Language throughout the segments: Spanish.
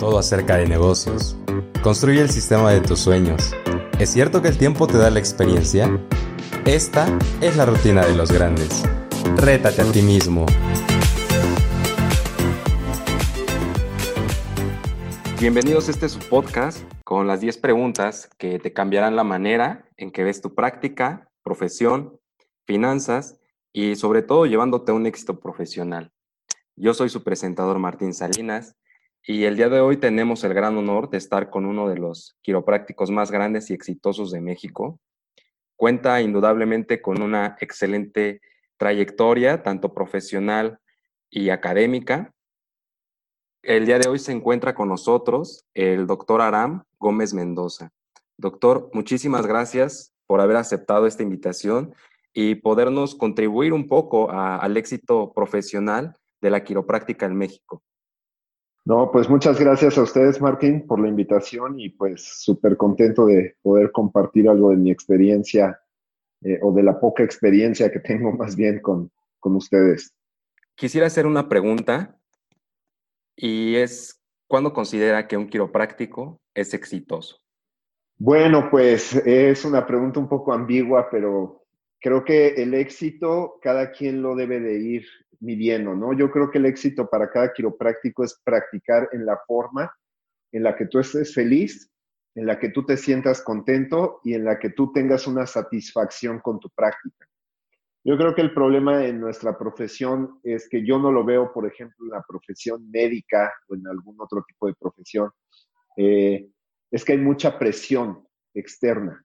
todo acerca de negocios. Construye el sistema de tus sueños. ¿Es cierto que el tiempo te da la experiencia? Esta es la rutina de los grandes. Rétate a ti mismo. Bienvenidos a este su podcast con las 10 preguntas que te cambiarán la manera en que ves tu práctica, profesión, finanzas y sobre todo llevándote a un éxito profesional. Yo soy su presentador Martín Salinas y el día de hoy tenemos el gran honor de estar con uno de los quiroprácticos más grandes y exitosos de México. Cuenta indudablemente con una excelente trayectoria, tanto profesional y académica. El día de hoy se encuentra con nosotros el doctor Aram Gómez Mendoza. Doctor, muchísimas gracias por haber aceptado esta invitación y podernos contribuir un poco al éxito profesional de la quiropráctica en México. No, pues muchas gracias a ustedes, Martín, por la invitación y pues súper contento de poder compartir algo de mi experiencia eh, o de la poca experiencia que tengo más bien con, con ustedes. Quisiera hacer una pregunta y es, ¿cuándo considera que un quiropráctico es exitoso? Bueno, pues es una pregunta un poco ambigua, pero creo que el éxito cada quien lo debe de ir midiendo, ¿no? Yo creo que el éxito para cada quiropráctico es practicar en la forma en la que tú estés feliz, en la que tú te sientas contento y en la que tú tengas una satisfacción con tu práctica. Yo creo que el problema en nuestra profesión es que yo no lo veo, por ejemplo, en la profesión médica o en algún otro tipo de profesión, eh, es que hay mucha presión externa.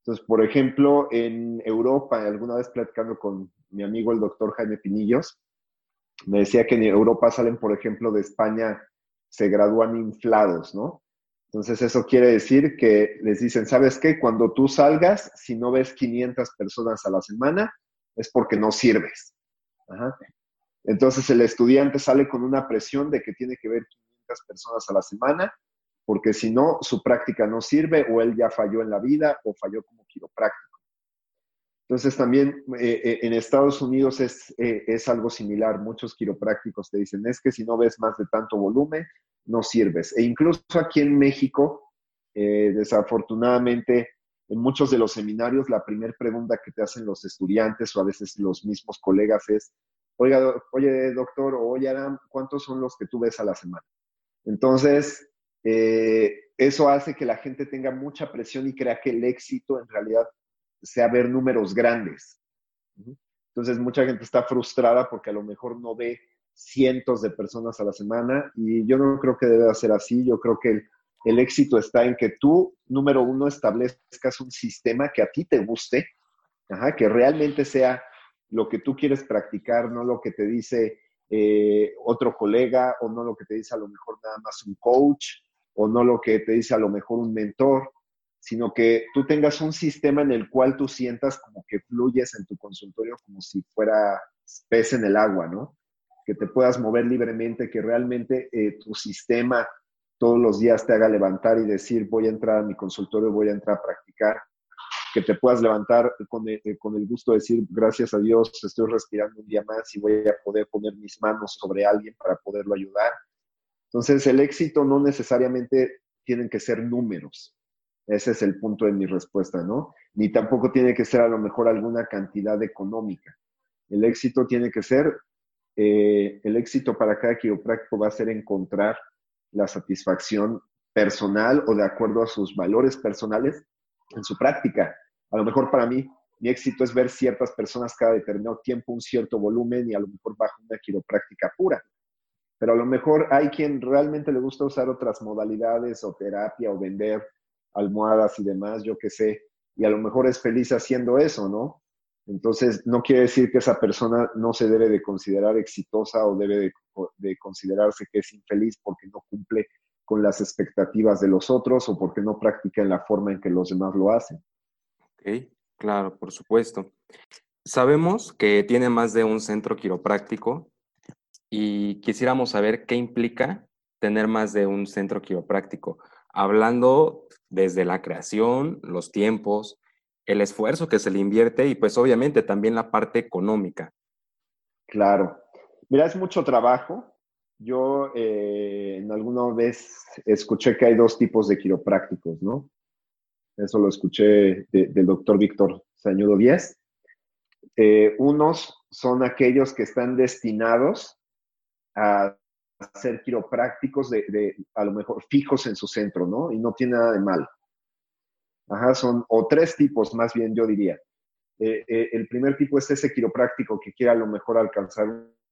Entonces, por ejemplo, en Europa, alguna vez platicando con mi amigo el doctor Jaime Pinillos, me decía que en Europa salen, por ejemplo, de España, se gradúan inflados, ¿no? Entonces eso quiere decir que les dicen, ¿sabes qué? Cuando tú salgas, si no ves 500 personas a la semana, es porque no sirves. Entonces el estudiante sale con una presión de que tiene que ver 500 personas a la semana, porque si no, su práctica no sirve o él ya falló en la vida o falló como quiropráctico. Entonces también eh, eh, en Estados Unidos es, eh, es, algo similar. Muchos quiroprácticos te dicen, es que si no ves más de tanto volumen, no sirves. E incluso aquí en México, desafortunadamente, en muchos de los seminarios, la primera pregunta que te hacen los estudiantes o a veces los mismos colegas es, oiga, oye doctor o oye Adam, ¿cuántos son los que tú ves a la semana? Entonces, eso hace que la gente tenga mucha presión y crea que el éxito en realidad sea ver números grandes. Entonces, mucha gente está frustrada porque a lo mejor no ve cientos de personas a la semana y yo no creo que debe ser así. Yo creo que el, éxito está en que tú, número uno, establezcas un sistema que a ti te guste, que realmente sea lo que tú quieres practicar, no lo que te dice eh, otro colega o no lo que te dice a lo mejor nada más un coach o no lo que te dice a lo mejor un mentor sino que tú tengas un sistema en el cual tú sientas como que fluyes en tu consultorio como si fuera pez en el agua, ¿no? Que te puedas mover libremente, que realmente eh, tu sistema todos los días te haga levantar y decir, voy a entrar a mi consultorio, voy a entrar a practicar, que te puedas levantar con el, eh, con el gusto de decir, gracias a Dios, estoy respirando un día más y voy a poder poner mis manos sobre alguien para poderlo ayudar. Entonces, el éxito no necesariamente tienen que ser números, ese es el punto de mi respuesta, ¿no? Ni tampoco tiene que ser a lo mejor alguna cantidad económica. El éxito tiene que ser, eh, el éxito para cada quiropráctico va a ser encontrar la satisfacción personal o de acuerdo a sus valores personales en su práctica. A lo mejor para mí, mi éxito es ver ciertas personas cada determinado tiempo, un cierto volumen y a lo mejor bajo una quiropráctica pura. Pero a lo mejor hay quien realmente le gusta usar otras modalidades o terapia o vender almohadas y demás, yo qué sé, y a lo mejor es feliz haciendo eso, ¿no? Entonces, no quiere decir que esa persona no se debe de considerar exitosa o debe de, considerarse que es infeliz porque no cumple con las expectativas de los otros o porque no practica en la forma en que los demás lo hacen. Ok, claro, por supuesto. Sabemos que tiene más de un centro quiropráctico y quisiéramos saber qué implica tener más de un centro quiropráctico hablando desde la creación, los tiempos, el esfuerzo que se le invierte y pues obviamente también la parte económica. Claro. Mira, es mucho trabajo, yo eh, en alguna vez escuché que hay dos tipos de quiroprácticos, ¿no? Eso lo escuché del doctor Víctor Sañudo Díaz. Eh, unos son aquellos que están destinados a ser quiroprácticos de, a lo mejor fijos en su centro, ¿no? Y no tiene nada de mal. Ajá, son, o tres tipos más bien, yo diría. Eh, eh, el primer tipo es ese quiropráctico que quiere a lo mejor alcanzar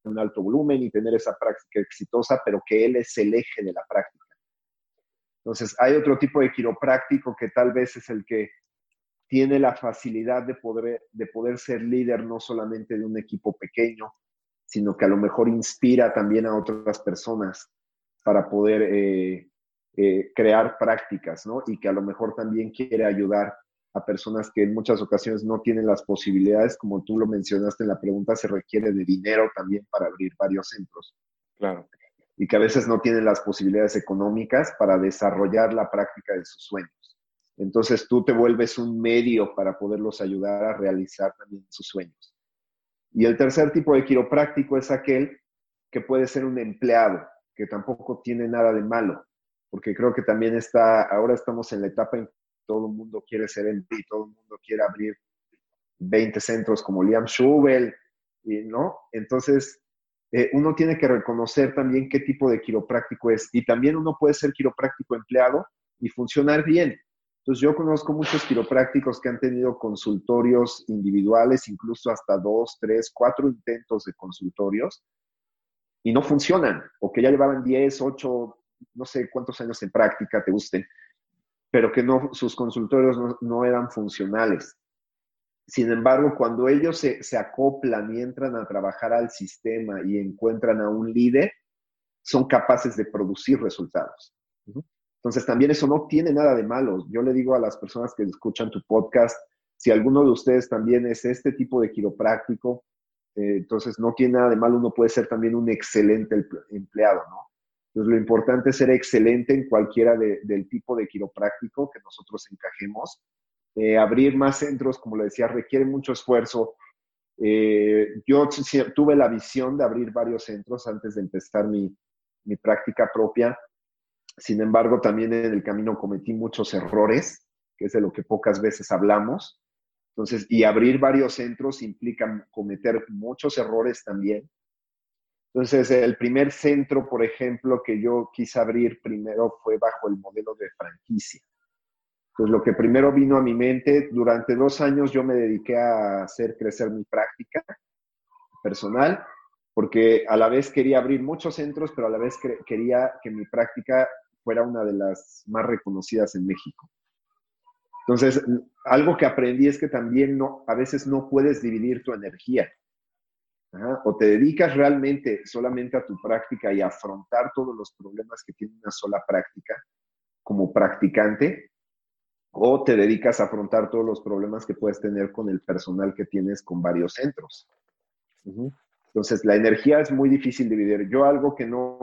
un alto volumen y tener esa práctica exitosa, pero que él es el eje de la práctica. Entonces, hay otro tipo de quiropráctico que tal vez es el que tiene la facilidad de poder, de poder ser líder no solamente de un equipo pequeño, sino que a lo mejor inspira también a otras personas para poder eh, eh, crear prácticas, ¿no? Y que a lo mejor también quiere ayudar a personas que en muchas ocasiones no tienen las posibilidades, como tú lo mencionaste en la pregunta, se requiere de dinero también para abrir varios centros. Claro. Y que a veces no tienen las posibilidades económicas para desarrollar la práctica de sus sueños. Entonces tú te vuelves un medio para poderlos ayudar a realizar también sus sueños. Y el tercer tipo de quiropráctico es aquel que puede ser un empleado, que tampoco tiene nada de malo, porque creo que también está, ahora estamos en la etapa en que todo el mundo quiere ser y todo el mundo quiere abrir 20 centros como Liam Schubel, ¿no? Entonces, eh, uno tiene que reconocer también qué tipo de quiropráctico es, y también uno puede ser quiropráctico empleado y funcionar bien. Entonces, yo conozco muchos quiroprácticos que han tenido consultorios individuales, incluso hasta dos, tres, cuatro intentos de consultorios, y no funcionan, o que ya llevaban 10, 8, no sé cuántos años en práctica te gusten, pero que no, sus consultorios no, eran funcionales. Sin embargo, cuando ellos se, se, acoplan y entran a trabajar al sistema y encuentran a un líder, son capaces de producir resultados. Entonces, también eso no tiene nada de malo. Yo le digo a las personas que escuchan tu podcast, si alguno de ustedes también es este tipo de quiropráctico, eh, entonces no tiene nada de malo, uno puede ser también un excelente empleado, ¿no? Entonces, lo importante es ser excelente en cualquiera del tipo de quiropráctico que nosotros encajemos. Eh, abrir más centros, como le decía, requiere mucho esfuerzo. Eh, yo tuve la visión de abrir varios centros antes de empezar mi, mi práctica propia sin embargo, también en el camino cometí muchos errores, que es de lo que pocas veces hablamos. Entonces, y abrir varios centros implica cometer muchos errores también. Entonces, el primer centro, por ejemplo, que yo quise abrir primero fue bajo el modelo de franquicia. Entonces, lo que primero vino a mi mente, durante dos años yo me dediqué a hacer crecer mi práctica personal, porque a la vez quería abrir muchos centros, pero a la vez quería que mi práctica fuera una de las más reconocidas en México. Entonces, algo que aprendí es que también no, a veces no puedes dividir tu energía. O te dedicas realmente solamente a tu práctica y a afrontar todos los problemas que tiene una sola práctica como practicante, o te dedicas a afrontar todos los problemas que puedes tener con el personal que tienes con varios centros. Entonces, la energía es muy difícil dividir. Yo algo que no,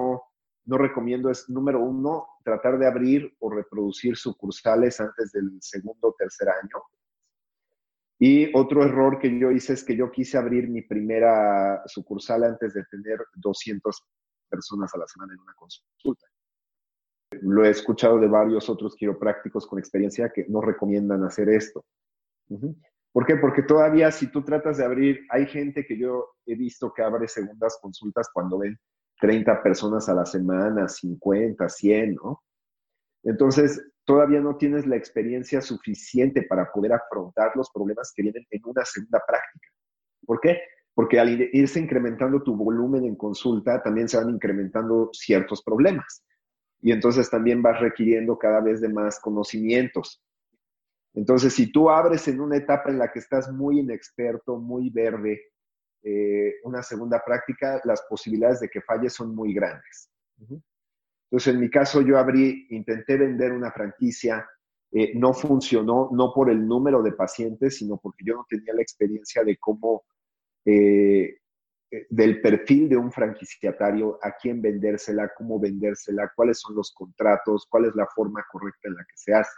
no recomiendo es, número uno, tratar de abrir o reproducir sucursales antes del segundo o tercer año. Y otro error que yo hice es que yo quise abrir mi primera sucursal antes de tener 200 personas a la semana en una consulta. Lo he escuchado de varios otros quiroprácticos con experiencia que no recomiendan hacer esto. ¿Por qué? Porque todavía si tú tratas de abrir, hay gente que yo he visto que abre segundas consultas cuando ven 30 personas a la semana, 50, 100, ¿no? Entonces, todavía no tienes la experiencia suficiente para poder afrontar los problemas que vienen en una segunda práctica. ¿Por qué? Porque al irse incrementando tu volumen en consulta, también se van incrementando ciertos problemas. Y entonces también vas requiriendo cada vez de más conocimientos. Entonces, si tú abres en una etapa en la que estás muy inexperto, muy verde, eh, una segunda práctica, las posibilidades de que falle son muy grandes. Entonces, en mi caso, yo abrí, intenté vender una franquicia, eh, no funcionó, no por el número de pacientes, sino porque yo no tenía la experiencia de cómo, eh, del perfil de un franquiciatario, a quién vendérsela, cómo vendérsela, cuáles son los contratos, cuál es la forma correcta en la que se hace.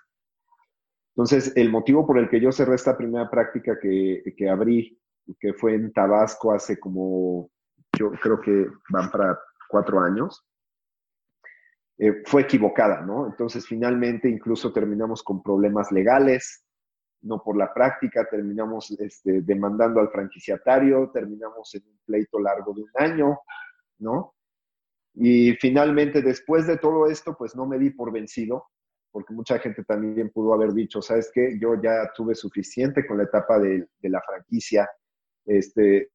Entonces, el motivo por el que yo cerré esta primera práctica que, que abrí que fue en Tabasco hace como, yo creo que van para cuatro años, eh, fue equivocada, ¿no? Entonces, finalmente, incluso terminamos con problemas legales, no por la práctica, terminamos este, demandando al franquiciatario, terminamos en un pleito largo de un año, ¿no? Y finalmente, después de todo esto, pues no me di por vencido, porque mucha gente también pudo haber dicho, ¿sabes qué? Yo ya tuve suficiente con la etapa de, la franquicia, este,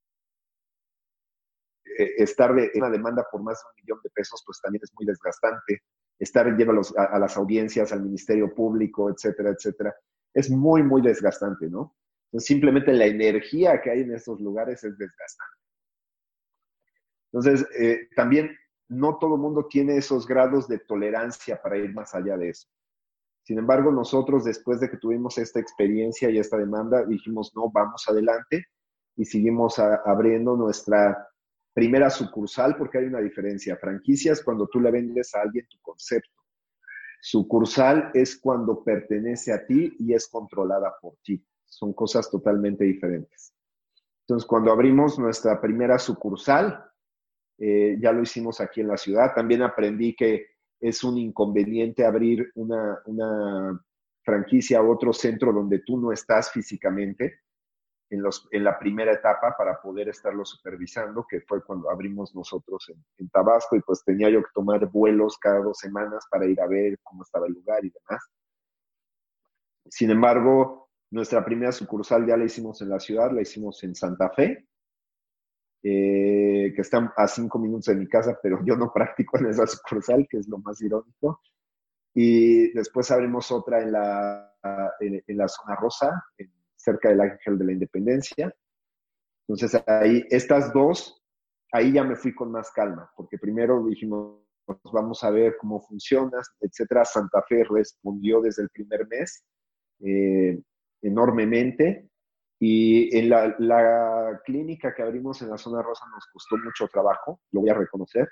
e, estar en una demanda por más de un millón de pesos, pues también es muy desgastante. Estar yendo a, a, las audiencias, al Ministerio Público, etcétera, etcétera, es muy, muy desgastante, ¿no? Entonces, simplemente la energía que hay en estos lugares es desgastante. Entonces, eh, también no todo el mundo tiene esos grados de tolerancia para ir más allá de eso. Sin embargo, nosotros después de que tuvimos esta experiencia y esta demanda, dijimos, no, vamos adelante y seguimos abriendo nuestra primera sucursal porque hay una diferencia. Franquicias cuando tú le vendes a alguien tu concepto. Sucursal es cuando pertenece a ti y es controlada por ti. Son cosas totalmente diferentes. Entonces, cuando abrimos nuestra primera sucursal, eh, ya lo hicimos aquí en la ciudad. También aprendí que es un inconveniente abrir una, franquicia o otro centro donde tú no estás físicamente en, los, en la primera etapa para poder estarlo supervisando, que fue cuando abrimos nosotros en, en, Tabasco y pues tenía yo que tomar vuelos cada dos semanas para ir a ver cómo estaba el lugar y demás. Sin embargo, nuestra primera sucursal ya la hicimos en la ciudad, la hicimos en Santa Fe eh, que están a cinco minutos de mi casa, pero yo no practico en esa sucursal, que es lo más irónico. Y después abrimos otra en la, en, la zona rosa, cerca del Ángel de la Independencia. Entonces ahí, estas dos, ahí ya me fui con más calma, porque primero dijimos, vamos a ver cómo funciona, etcétera. Santa Fe respondió desde el primer mes eh, enormemente. Y en la, clínica que abrimos en la zona rosa nos costó mucho trabajo, lo voy a reconocer.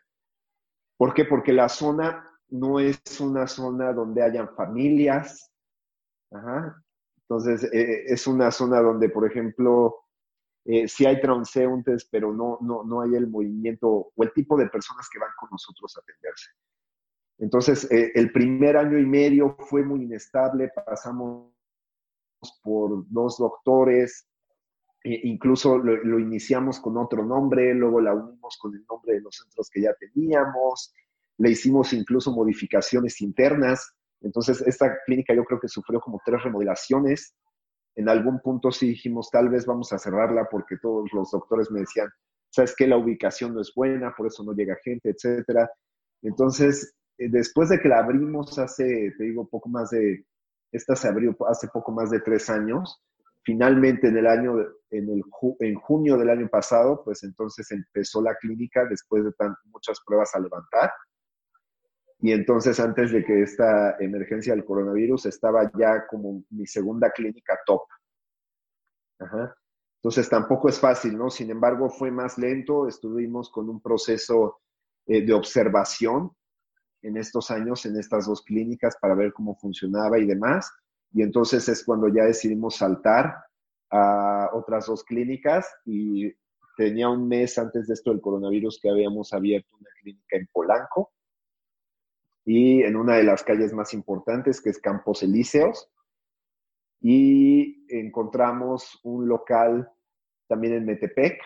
¿Por qué? Porque la zona no es una zona donde hayan familias. Entonces, eh, es una zona donde, por ejemplo, eh, sí hay transeúntes, pero no, no, no hay el movimiento o el tipo de personas que van con nosotros a atenderse. Entonces, eh, el primer año y medio fue muy inestable, pasamos por dos doctores, e incluso lo, iniciamos con otro nombre, luego la unimos con el nombre de los centros que ya teníamos, le hicimos incluso modificaciones internas. Entonces, esta clínica yo creo que sufrió como tres remodelaciones. En algún punto sí dijimos, tal vez vamos a cerrarla porque todos los doctores me decían, sabes que la ubicación no es buena, por eso no llega gente, etcétera. Entonces, eh, después de que la abrimos hace, te digo, poco más de esta se abrió hace poco más de tres años. Finalmente, en el año, en, el, en junio del año pasado, pues entonces empezó la clínica después de tan, muchas pruebas a levantar. Y entonces, antes de que esta emergencia del coronavirus, estaba ya como mi segunda clínica top. Entonces, tampoco es fácil, ¿no? Sin embargo, fue más lento. Estuvimos con un proceso eh, de observación en estos años en estas dos clínicas para ver cómo funcionaba y demás. Y entonces es cuando ya decidimos saltar a otras dos clínicas y tenía un mes antes de esto del coronavirus que habíamos abierto una clínica en Polanco y en una de las calles más importantes que es Campos Elíseos y encontramos un local también en Metepec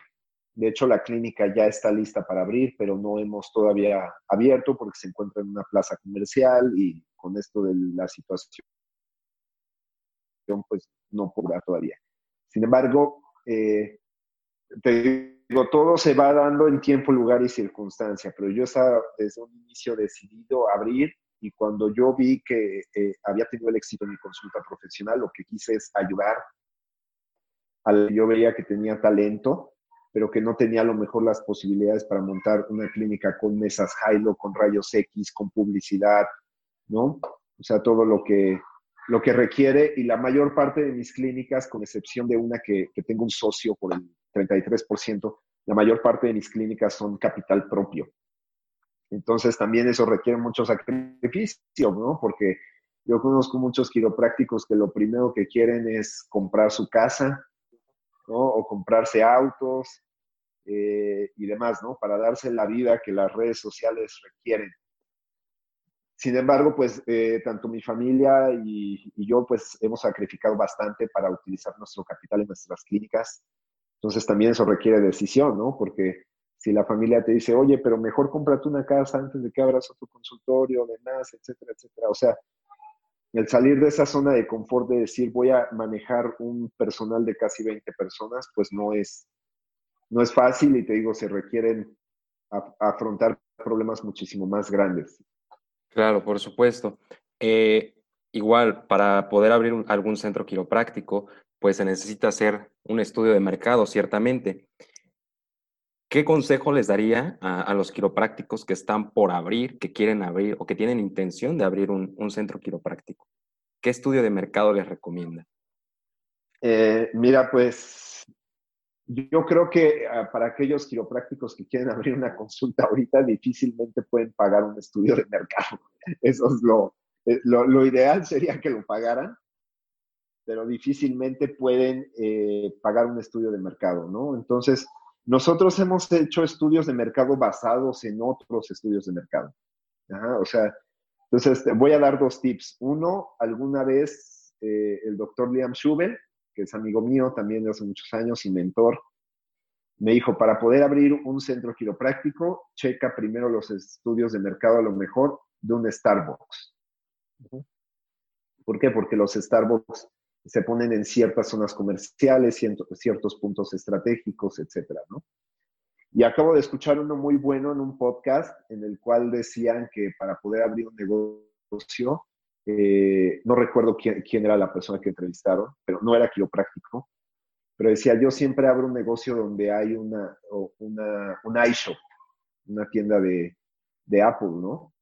de hecho, la clínica ya está lista para abrir, pero no hemos todavía abierto porque se encuentra en una plaza comercial y con esto de la situación, pues no podrá todavía. Sin embargo, eh, te digo, todo se va dando en tiempo, lugar y circunstancia, pero yo estaba desde un inicio decidido a abrir y cuando yo vi que eh, había tenido el éxito en mi consulta profesional, lo que quise es ayudar. Al, yo veía que tenía talento pero que no tenía a lo mejor las posibilidades para montar una clínica con mesas Hilo, con rayos X, con publicidad, ¿no? O sea, todo lo que, lo que requiere y la mayor parte de mis clínicas, con excepción de una que, que tengo un socio por el 33%, la mayor parte de mis clínicas son capital propio. Entonces también eso requiere mucho sacrificio, ¿no? Porque yo conozco muchos quiroprácticos que lo primero que quieren es comprar su casa, o comprarse autos, eh, y demás, ¿no? Para darse la vida que las redes sociales requieren. Sin embargo, pues eh, tanto mi familia y, y, yo pues hemos sacrificado bastante para utilizar nuestro capital en nuestras clínicas. Entonces también eso requiere decisión, ¿no? Porque si la familia te dice, oye, pero mejor cómprate una casa antes de que abras otro consultorio, demás, etcétera, etcétera. O sea, el salir de esa zona de confort de decir voy a manejar un personal de casi 20 personas, pues no es, no es fácil y te digo, se requieren afrontar problemas muchísimo más grandes. Claro, por supuesto. Eh, igual, para poder abrir algún centro quiropráctico, pues se necesita hacer un estudio de mercado, ciertamente. ¿Qué consejo les daría a, los quiroprácticos que están por abrir, que quieren abrir o que tienen intención de abrir un, centro quiropráctico? ¿Qué estudio de mercado les recomienda? Eh, mira, pues yo creo que ah, para aquellos quiroprácticos que quieren abrir una consulta ahorita, difícilmente pueden pagar un estudio de mercado. Eso es lo, eh, lo, ideal sería que lo pagaran, pero difícilmente pueden eh, pagar un estudio de mercado, ¿no? Entonces, nosotros hemos hecho estudios de mercado basados en otros estudios de mercado. o sea, entonces voy a dar dos tips. Uno, alguna vez eh, el doctor Liam Schubel, que es amigo mío también de hace muchos años y mentor, me dijo, para poder abrir un centro quiropráctico, checa primero los estudios de mercado a lo mejor de un Starbucks. ¿Por qué? Porque los Starbucks se ponen en ciertas zonas comerciales, ciertos puntos estratégicos, etcétera, ¿no? Y acabo de escuchar uno muy bueno en un podcast en el cual decían que para poder abrir un negocio, eh, no recuerdo quién, era la persona que entrevistaron, pero no era quiropráctico, pero decía, yo siempre abro un negocio donde hay una, una un iShop, una tienda de, de Apple, ¿no?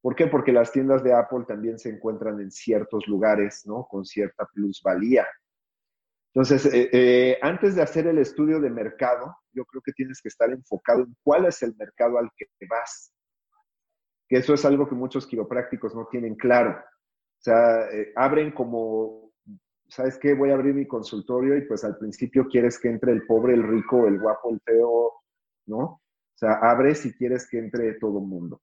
¿Por qué? Porque las tiendas de Apple también se encuentran en ciertos lugares, ¿no? Con cierta plusvalía. Entonces, eh, eh, antes de hacer el estudio de mercado, yo creo que tienes que estar enfocado en cuál es el mercado al que vas. Que eso es algo que muchos quiroprácticos no tienen claro. O sea, eh, abren como, ¿sabes qué? Voy a abrir mi consultorio y pues al principio quieres que entre el pobre, el rico, el guapo, el feo, ¿no? O sea, abres si quieres que entre todo el mundo.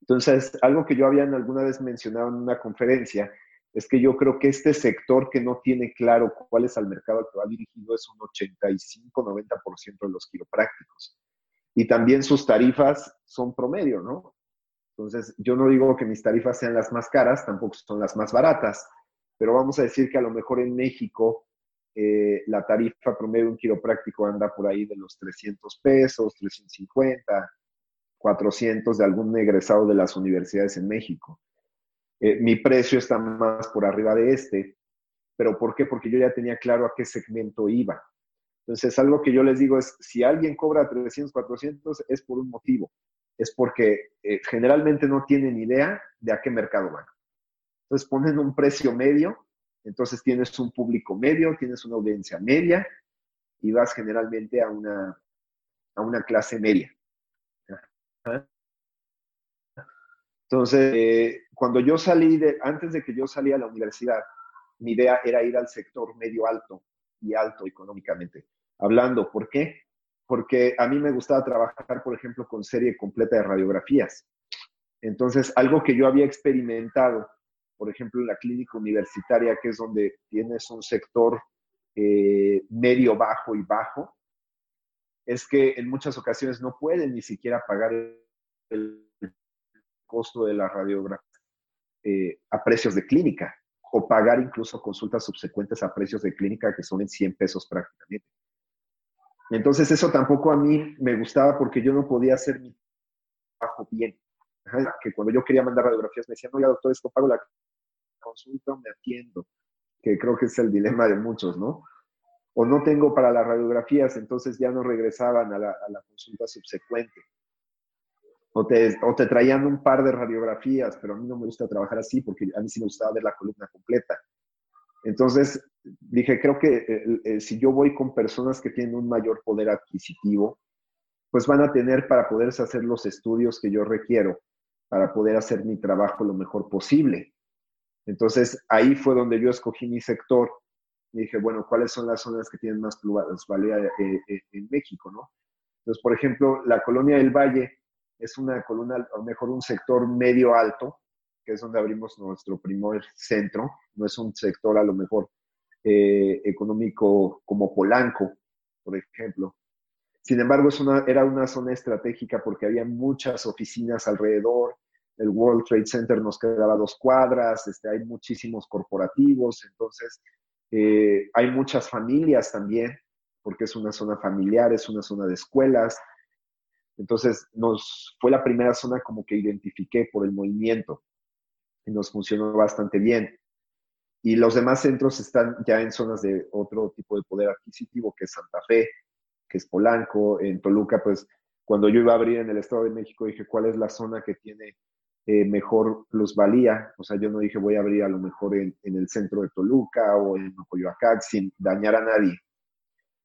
Entonces, algo que yo había alguna vez mencionado en una conferencia es que yo creo que este sector que no tiene claro cuál es el mercado al que va dirigido es un 85-90% de los quiroprácticos. Y también sus tarifas son promedio, ¿no? Entonces, yo no digo que mis tarifas sean las más caras, tampoco son las más baratas, pero vamos a decir que a lo mejor en México eh, la tarifa promedio de un quiropráctico anda por ahí de los 300 pesos, 350, 400 de algún egresado de las universidades en México. Eh, mi precio está más por arriba de este, pero ¿por qué? Porque yo ya tenía claro a qué segmento iba. Entonces, algo que yo les digo es, si alguien cobra 300, 400, es por un motivo. Es porque eh, generalmente no tienen idea de a qué mercado van. Entonces, ponen un precio medio, entonces tienes un público medio, tienes una audiencia media y vas generalmente a una, a una clase media. Entonces, eh, cuando yo salí de, antes de que yo salí a la universidad, mi idea era ir al sector medio alto y alto económicamente. Hablando, ¿por qué? Porque a mí me gustaba trabajar, por ejemplo, con serie completa de radiografías. Entonces, algo que yo había experimentado, por ejemplo, en la clínica universitaria, que es donde tienes un sector eh, medio, bajo y bajo, es que en muchas ocasiones no pueden ni siquiera pagar el costo de la radiografía eh, a precios de clínica o pagar incluso consultas subsecuentes a precios de clínica que son en 100 pesos prácticamente. Entonces eso tampoco a mí me gustaba porque yo no podía hacer mi trabajo bien. que cuando yo quería mandar radiografías me decían, oiga doctor, esto pago la consulta me atiendo, que creo que es el dilema de muchos, ¿no? O no tengo para las radiografías, entonces ya no regresaban a la, consulta subsecuente. O te, o te, traían un par de radiografías, pero a mí no me gusta trabajar así porque a mí sí me gustaba ver la columna completa. Entonces dije, creo que eh, eh, si yo voy con personas que tienen un mayor poder adquisitivo, pues van a tener para poderse hacer los estudios que yo requiero para poder hacer mi trabajo lo mejor posible. Entonces ahí fue donde yo escogí mi sector y dije, bueno, ¿cuáles son las zonas que tienen más plusvalía eh, eh, en México, no? Entonces, por ejemplo, la colonia del Valle es una colonia, o mejor un sector medio alto, que es donde abrimos nuestro primer centro, no es un sector a lo mejor eh, económico como Polanco, por ejemplo. Sin embargo, es una, era una zona estratégica porque había muchas oficinas alrededor, el World Trade Center nos quedaba dos cuadras, este, hay muchísimos corporativos, entonces eh, hay muchas familias también, porque es una zona familiar, es una zona de escuelas. Entonces, nos fue la primera zona como que identifiqué por el movimiento y nos funcionó bastante bien. Y los demás centros están ya en zonas de otro tipo de poder adquisitivo, que es Santa Fe, que es Polanco, en Toluca, pues cuando yo iba a abrir en el Estado de México dije, ¿cuál es la zona que tiene eh, mejor plusvalía. O sea, yo no dije voy a abrir a lo mejor en, el centro de Toluca o en Coyoacán sin dañar a nadie,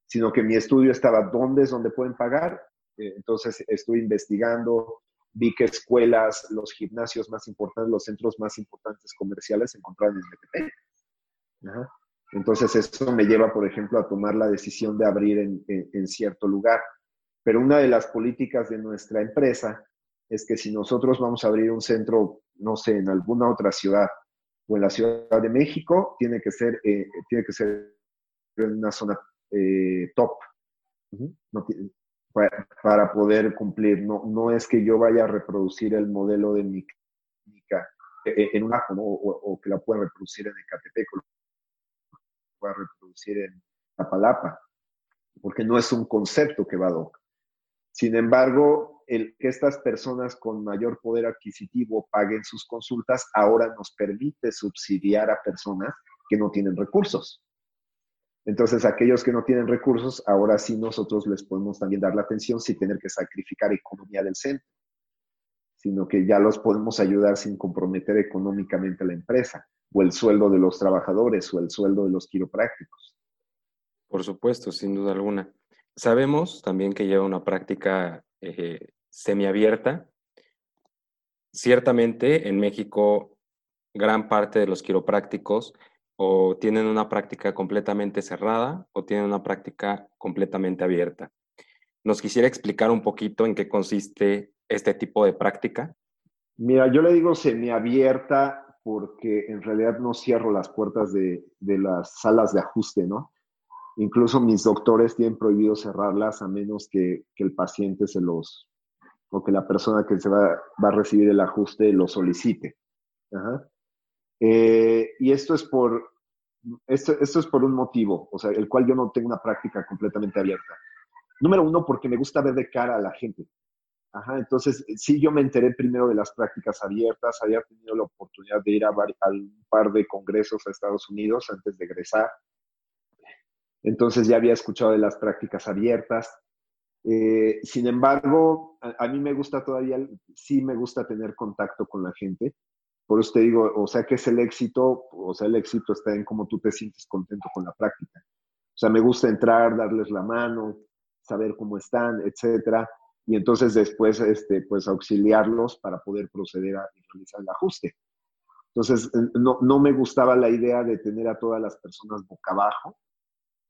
sino que mi estudio estaba dónde es donde pueden pagar. Eh, entonces estuve investigando, vi que escuelas, los gimnasios más importantes, los centros más importantes comerciales se encontraban en Metepec. Entonces eso me lleva, por ejemplo, a tomar la decisión de abrir en cierto lugar. Pero una de las políticas de nuestra empresa es que si nosotros vamos a abrir un centro, no sé, en alguna otra ciudad o en la Ciudad de México, tiene que ser, eh, tiene que ser en una zona eh, top para, poder cumplir. No, no es que yo vaya a reproducir el modelo de mi clínica eh, en un ajo, o, que la pueda reproducir en Ecatepec o la pueda reproducir en Apalapa, porque no es un concepto que va a doc. Sin embargo, el que estas personas con mayor poder adquisitivo paguen sus consultas ahora nos permite subsidiar a personas que no tienen recursos. Entonces, aquellos que no tienen recursos, ahora sí nosotros les podemos también dar la atención sin tener que sacrificar economía del centro, sino que ya los podemos ayudar sin comprometer económicamente la empresa, o el sueldo de los trabajadores, o el sueldo de los quiroprácticos. Por supuesto, sin duda alguna. Sabemos también que lleva una práctica eh, semiabierta. Ciertamente en México gran parte de los quiroprácticos o tienen una práctica completamente cerrada o tienen una práctica completamente abierta. ¿Nos quisiera explicar un poquito en qué consiste este tipo de práctica? Mira, yo le digo semiabierta porque en realidad no cierro las puertas de, de las salas de ajuste, ¿no? Incluso mis doctores tienen prohibido cerrarlas a menos que, el paciente se los, o que la persona que se va, a recibir el ajuste lo solicite. Eh, y esto es por, esto, esto es por un motivo, o sea, el cual yo no tengo una práctica completamente abierta. Número uno, porque me gusta ver de cara a la gente. Ajá, entonces, sí, yo me enteré primero de las prácticas abiertas, había tenido la oportunidad de ir a, a un par de congresos a Estados Unidos antes de egresar. Entonces ya había escuchado de las prácticas abiertas. Eh, sin embargo, a, mí me gusta todavía, sí me gusta tener contacto con la gente. Por eso te digo, o sea, que es el éxito? O sea, el éxito está en cómo tú te sientes contento con la práctica. O sea, me gusta entrar, darles la mano, saber cómo están, etcétera. Y entonces después, este, pues auxiliarlos para poder proceder a realizar el ajuste. Entonces, no, no me gustaba la idea de tener a todas las personas boca abajo,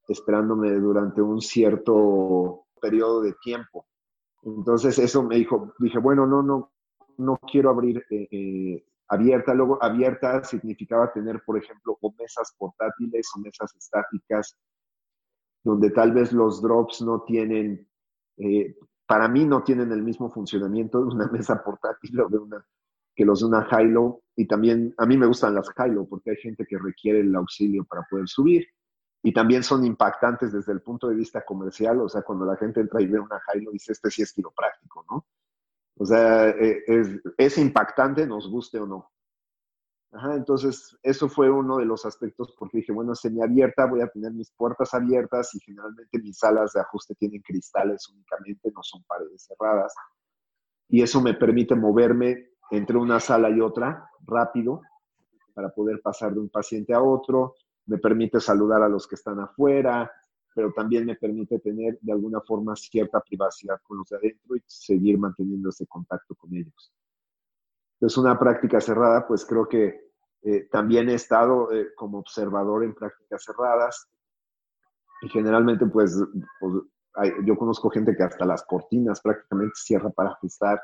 esperándome durante un cierto periodo de tiempo. Entonces eso me dijo, dije, bueno, no, no, no quiero abrir eh, eh, abierta. Luego abierta significaba tener, por ejemplo, mesas portátiles o mesas estáticas, donde tal vez los drops no tienen, eh, para mí no tienen el mismo funcionamiento de una mesa portátil o de una que los de una Hilo. Y también a mí me gustan las Hilo porque hay gente que requiere el auxilio para poder subir y también son impactantes desde el punto de vista comercial, o sea, cuando la gente entra y ve una Hilo dice, este sí es quiropráctico, ¿no? O sea, eh, es, es impactante, nos guste o no. Entonces, eso fue uno de los aspectos porque dije, bueno, semiabierta, voy a tener mis puertas abiertas y generalmente mis salas de ajuste tienen cristales únicamente, no son paredes cerradas. Y eso me permite moverme entre una sala y otra rápido para poder pasar de un paciente a otro, me permite saludar a los que están afuera, pero también me permite tener de alguna forma cierta privacidad con los de adentro y seguir manteniendo ese contacto con ellos. Es una práctica cerrada, pues creo que Eh, también he estado eh, como observador en prácticas cerradas y generalmente pues, pues yo conozco gente que hasta las cortinas prácticamente cierra para ajustar,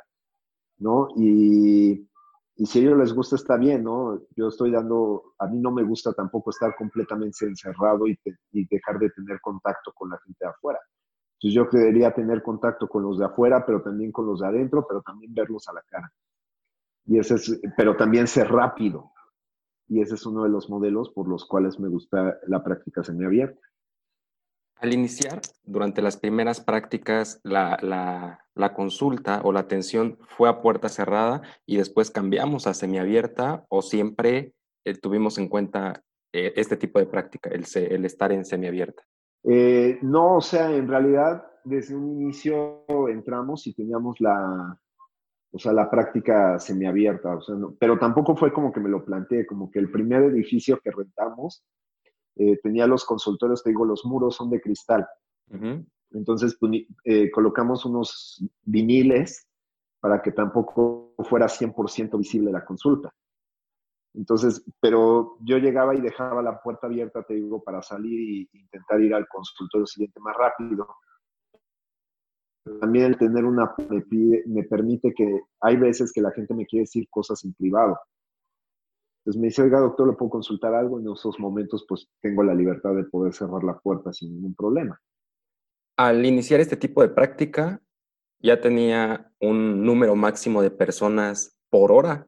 ¿no? Y, y si a ellos les gusta está bien, ¿no? Yo estoy dando, a mí no me gusta tampoco estar completamente encerrado y, y dejar de tener contacto con la gente de afuera. Entonces yo quería tener contacto con los de afuera, pero también con los de adentro, pero también verlos a la cara. Y ese es, pero también ser rápido. Y ese es uno de los modelos por los cuales me gusta la práctica semiabierta. Al iniciar, durante las primeras prácticas, la, consulta o la atención fue a puerta cerrada y después cambiamos a semiabierta o siempre eh, tuvimos en cuenta eh, este tipo de práctica, el, el estar en semiabierta. Eh, no, o sea, en realidad desde un inicio entramos y teníamos la, o sea, la práctica semiabierta, o sea, pero tampoco fue como que me lo planteé, como que el primer edificio que rentamos eh, tenía los consultorios, te digo, los muros son de cristal. Entonces pues, eh, colocamos unos viniles para que tampoco fuera 100% visible la consulta. Entonces, pero yo llegaba y dejaba la puerta abierta, te digo, para salir e intentar ir al consultorio siguiente más rápido. También el tener una me, me permite que hay veces que la gente me quiere decir cosas en privado. Entonces me dice, oiga, doctor, ¿le puedo consultar algo? En esos momentos, pues tengo la libertad de poder cerrar la puerta sin ningún problema. Al iniciar este tipo de práctica, ya tenía un número máximo de personas por hora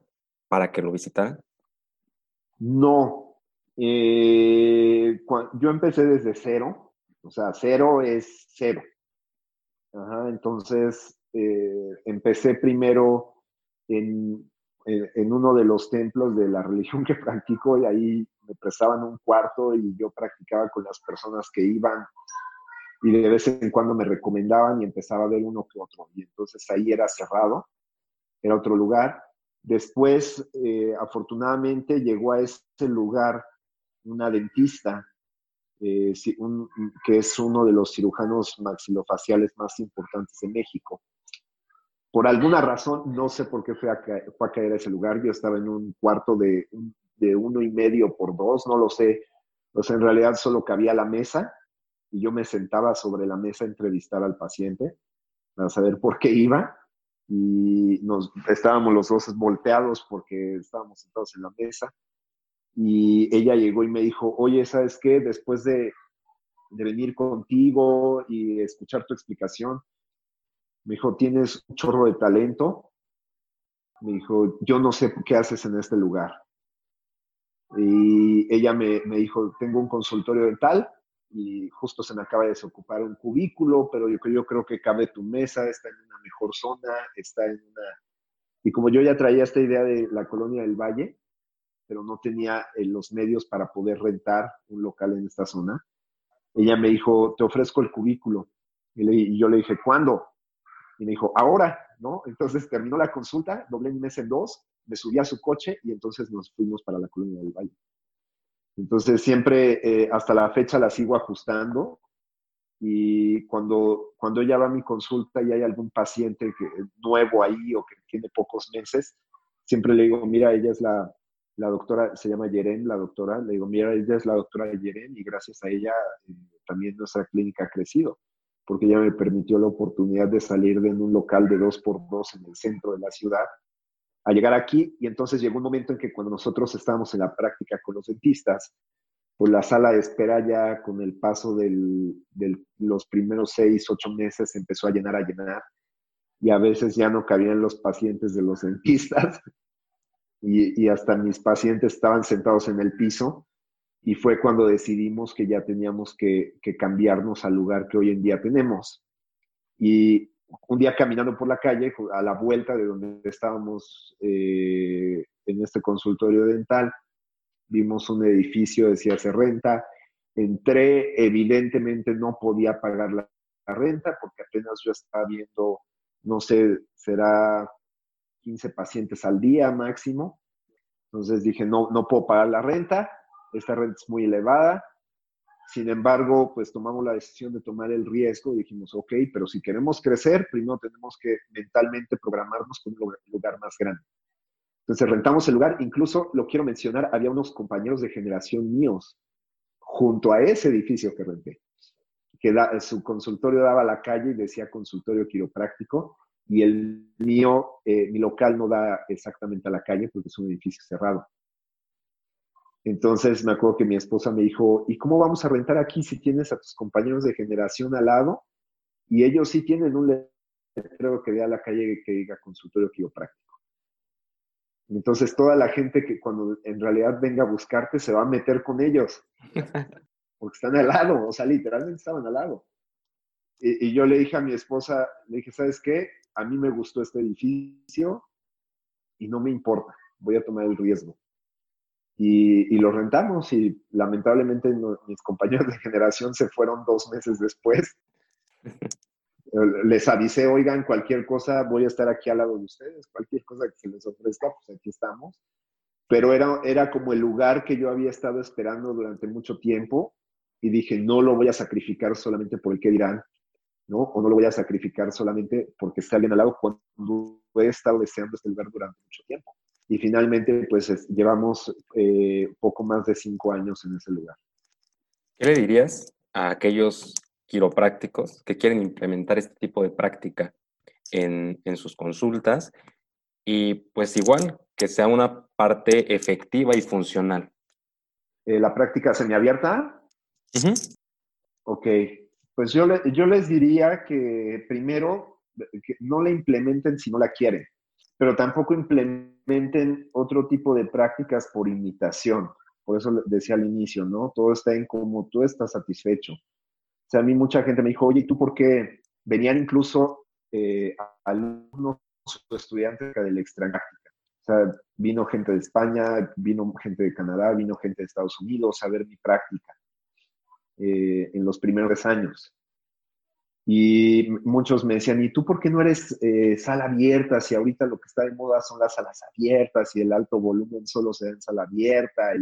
para que lo visitaran. No. Eh, yo empecé desde cero, o sea, cero es cero. entonces, eh, empecé primero en en, uno de los templos de la religión que practico y ahí me prestaban un cuarto y yo practicaba con las personas que iban y de vez en cuando me recomendaban y empezaba a ver uno que otro. Y entonces ahí era cerrado, era otro lugar. Después, eh, afortunadamente, llegó a ese lugar una dentista, eh, que es uno de los cirujanos maxilofaciales más importantes de México. Por alguna razón, no sé por qué fue a, caer, a ese lugar. Yo estaba en un cuarto de, uno y medio por dos, no lo sé. O en realidad solo cabía la mesa y yo me sentaba sobre la mesa a entrevistar al paciente para saber por qué iba. Y nos, estábamos los dos volteados porque estábamos sentados en la mesa. Y ella llegó y me dijo, oye, ¿sabes qué? Después de, de venir contigo y escuchar tu explicación, me dijo, tienes un chorro de talento. Me dijo, yo no sé qué haces en este lugar. Y ella me, dijo, tengo un consultorio dental y justo se me acaba de desocupar un cubículo, pero yo, yo creo que cabe tu mesa, está en una mejor zona, está en una... Y como yo ya traía esta idea de la colonia del Valle, pero no tenía eh, los medios para poder rentar un local en esta zona, ella me dijo, te ofrezco el cubículo. y yo le dije, ¿cuándo? Y me dijo, ahora, ¿no? Entonces terminó la consulta, doblé mi mes en dos, me subí a su coche y entonces nos fuimos para la colonia del Valle. Entonces siempre, eh, hasta la fecha la sigo ajustando y cuando, cuando ella va a mi consulta y hay algún paciente que, nuevo ahí o que tiene pocos meses, siempre le digo, mira, ella es la, la doctora, se llama Yeren, la doctora, le digo, mira, ella es la doctora Yeren y gracias a ella eh, también nuestra clínica ha crecido porque ya me permitió la oportunidad de salir de un local de dos por dos en el centro de la ciudad a llegar aquí. Y entonces llegó un momento en que cuando nosotros estábamos en la práctica con los dentistas, pues la sala de espera ya con el paso de los primeros seis, ocho meses empezó a llenar, a llenar. Y a veces ya no cabían los pacientes de los dentistas. Y hasta mis pacientes estaban sentados en el piso y fue cuando decidimos que ya teníamos que, cambiarnos al lugar que hoy en día tenemos. Y un día caminando por la calle, a la vuelta de donde estábamos eh, en este consultorio dental, vimos un edificio, decía se renta, entré, evidentemente no podía pagar la, renta porque apenas yo estaba viendo, no sé, será 15 pacientes al día máximo. Entonces dije, no, no puedo pagar la renta, esta renta es muy elevada. Sin embargo, pues tomamos la decisión de tomar el riesgo y dijimos, ok, pero si queremos crecer, primero tenemos que mentalmente programarnos con un lugar más grande. Entonces rentamos el lugar, incluso lo quiero mencionar, había unos compañeros de generación míos junto a ese edificio que renté, que su consultorio daba a la calle y decía consultorio quiropráctico, y el mío, eh, mi local no da exactamente a la calle porque es un edificio cerrado. Entonces me acuerdo que mi esposa me dijo, ¿y cómo vamos a rentar aquí si tienes a tus compañeros de generación al lado? Y ellos sí tienen un letrero que dé a la calle que diga consultorio quiropráctico. Entonces toda la gente que cuando en realidad venga a buscarte se va a meter con ellos. Porque están al lado, o sea, literalmente estaban al lado. Y, y yo le dije a mi esposa, le dije, ¿sabes qué? A mí me gustó este edificio y no me importa, voy a tomar el riesgo. Y, lo rentamos y lamentablemente mis compañeros de generación se fueron dos meses después. Les avisé, oigan, cualquier cosa, voy a estar aquí al lado de ustedes, cualquier cosa que se les ofrezca, pues aquí estamos. Pero era, era como el lugar que yo había estado esperando durante mucho tiempo y dije, no lo voy a sacrificar solamente por el que dirán, ¿no? O no lo voy a sacrificar solamente porque está alguien al lado cuando he estado deseando este lugar durante mucho tiempo y finalmente pues llevamos eh, poco más de cinco años en ese lugar. ¿Qué le dirías a aquellos quiroprácticos que quieren implementar este tipo de práctica en, en sus consultas y pues igual que sea una parte efectiva y funcional? Eh, ¿La práctica semiabierta? Ok, pues yo, yo les diría que primero que no la implementen si no la quieren pero tampoco implementen otro tipo de prácticas por imitación. Por eso decía al inicio, ¿no? Todo está en cómo tú estás satisfecho. O sea, a mí mucha gente me dijo, oye, ¿y tú por qué? Venían incluso eh, alumnos o estudiantes del extranjero. O sea, vino gente de España, vino gente de Canadá, vino gente de Estados Unidos a ver mi práctica eh, en los primeros años. Y muchos me decían, ¿y tú por qué no eres eh, sala abierta? Si ahorita lo que está de moda son las salas abiertas y el alto volumen solo se da en sala abierta.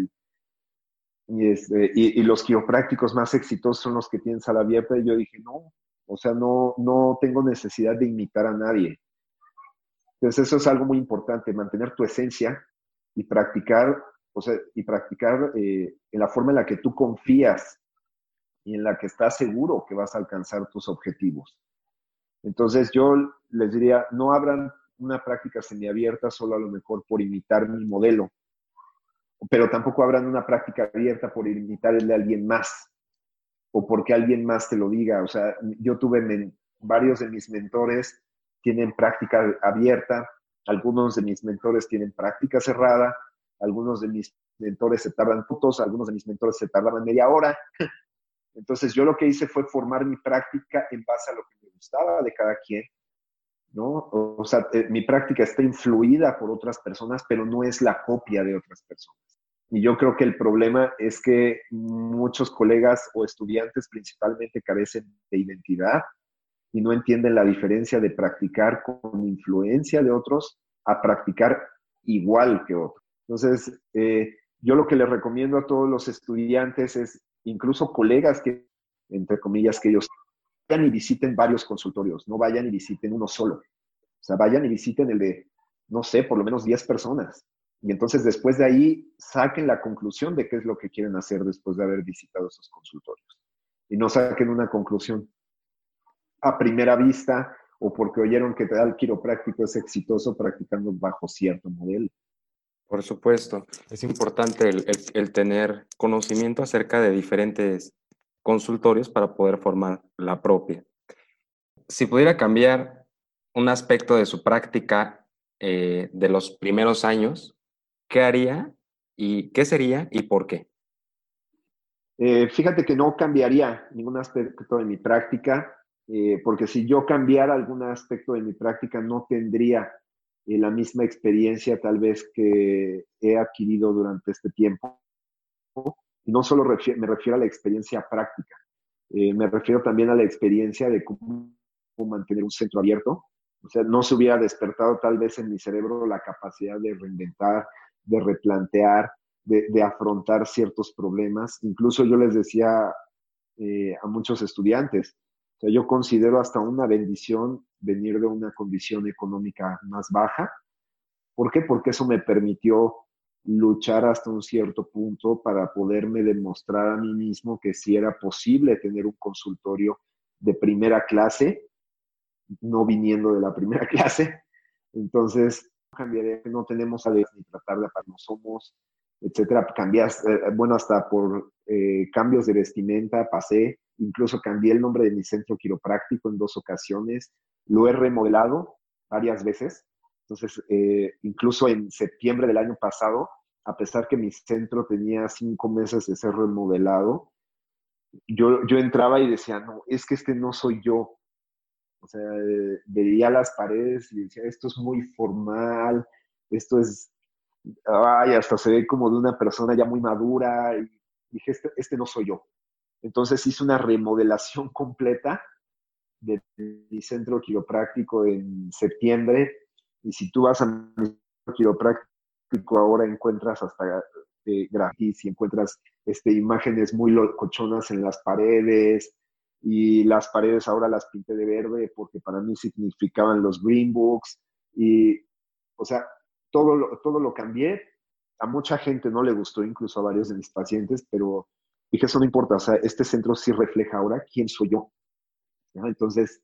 Y, este, y, los quiroprácticos más exitosos son los que tienen sala abierta. Y yo dije, no, o sea, no, no tengo necesidad de imitar a nadie. Entonces eso es algo muy importante, mantener tu esencia y practicar, o sea, y practicar eh, en la forma en la que tú confías y en la que estás seguro que vas a alcanzar tus objetivos. Entonces yo les diría, no abran una práctica semiabierta solo a lo mejor por imitar mi modelo, pero tampoco abran una práctica abierta por imitar el de alguien más o porque alguien más te lo diga. O sea, yo tuve varios de mis mentores tienen práctica abierta, algunos de mis mentores tienen práctica cerrada, algunos de mis mentores se tardan puntos, algunos de mis mentores se tardaban media hora. Entonces yo lo que hice fue formar mi práctica en base a lo que me gustaba de cada quien, ¿no? O, sea, eh, mi práctica está influida por otras personas, pero no es la copia de otras personas. Y yo creo que el problema es que muchos colegas o estudiantes principalmente carecen de identidad y no entienden la diferencia de practicar con influencia de otros a practicar igual que otros. Entonces, eh, yo lo que les recomiendo a todos los estudiantes es incluso colegas que, entre comillas, que ellos vayan y visiten varios consultorios, no vayan y visiten uno solo. O sea, vayan y visiten el de, no sé, por lo menos 10 personas. Y entonces después de ahí saquen la conclusión de qué es lo que quieren hacer después de haber visitado esos consultorios. Y no saquen una conclusión a primera vista o porque oyeron que el quiropráctico es exitoso practicando bajo cierto modelo. Por supuesto, es importante el, tener conocimiento acerca de diferentes consultorios para poder formar la propia. Si pudiera cambiar un aspecto de su práctica eh, de los primeros años, ¿qué haría y qué sería y por qué? Eh, fíjate que no cambiaría ningún aspecto de mi práctica, eh, porque si yo cambiara algún aspecto de mi práctica no tendría la misma experiencia tal vez que he adquirido durante este tiempo. Y no solo me refiero a la experiencia práctica, eh, me refiero también a la experiencia de cómo, mantener un centro abierto. O sea, no se hubiera despertado tal vez en mi cerebro la capacidad de reinventar, de replantear, de, afrontar ciertos problemas. Incluso yo les decía eh, a muchos estudiantes, yo considero hasta una bendición venir de una condición económica más baja, ¿Por qué? Porque eso me permitió luchar hasta un cierto punto para poderme demostrar a mí mismo que sí era posible tener un consultorio de primera clase, no viniendo de la primera clase. Entonces, cambiaré, no tenemos a ni tratar de no somos, etcétera. Cambias, eh, bueno, hasta por eh, cambios de vestimenta pasé, incluso cambié el nombre de mi centro quiropráctico en dos ocasiones, lo he remodelado varias veces. Entonces, eh, incluso en septiembre del año pasado, a pesar que mi centro tenía cinco meses de ser remodelado, yo, yo entraba y decía, no, es que este no soy yo. O sea, veía las paredes y decía, esto es muy formal, esto es, ay, hasta se ve como de una persona ya muy madura. Y dije, este, este no soy yo. Entonces hice una remodelación completa de mi centro quiropráctico en septiembre. Y si tú vas a mi centro quiropráctico ahora encuentras hasta eh, gratis y encuentras este, imágenes muy locochonas en las paredes. Y las paredes ahora las pinté de verde porque para mí significaban los Green Books. Y, o sea, todo lo, todo lo cambié. A mucha gente no le gustó, incluso a varios de mis pacientes, pero dije, eso no importa, o sea, este centro sí refleja ahora quién soy yo. Entonces,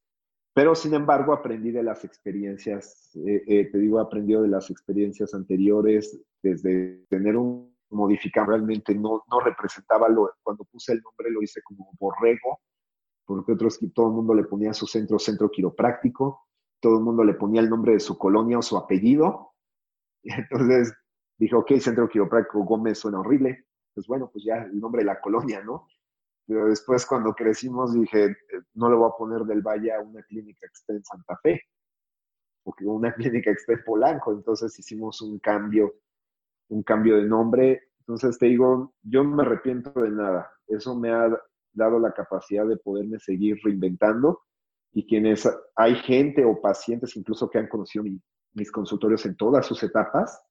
pero sin embargo aprendí de las experiencias, eh, eh, te digo, aprendido de las experiencias anteriores, desde tener un modificar realmente no, no representaba lo, cuando puse el nombre lo hice como borrego, porque otros todo el mundo le ponía su centro, centro quiropráctico, todo el mundo le ponía el nombre de su colonia o su apellido, entonces dije, ok, centro quiropráctico Gómez suena horrible, pues bueno, pues ya el nombre de la colonia, ¿no? Pero después cuando crecimos dije, eh, no le voy a poner del Valle a una clínica que esté en Santa Fe, porque una clínica que esté en Polanco, entonces hicimos un cambio, un cambio de nombre. Entonces te digo, yo no me arrepiento de nada. Eso me ha dado la capacidad de poderme seguir reinventando y quienes hay gente o pacientes incluso que han conocido mis consultorios en todas sus etapas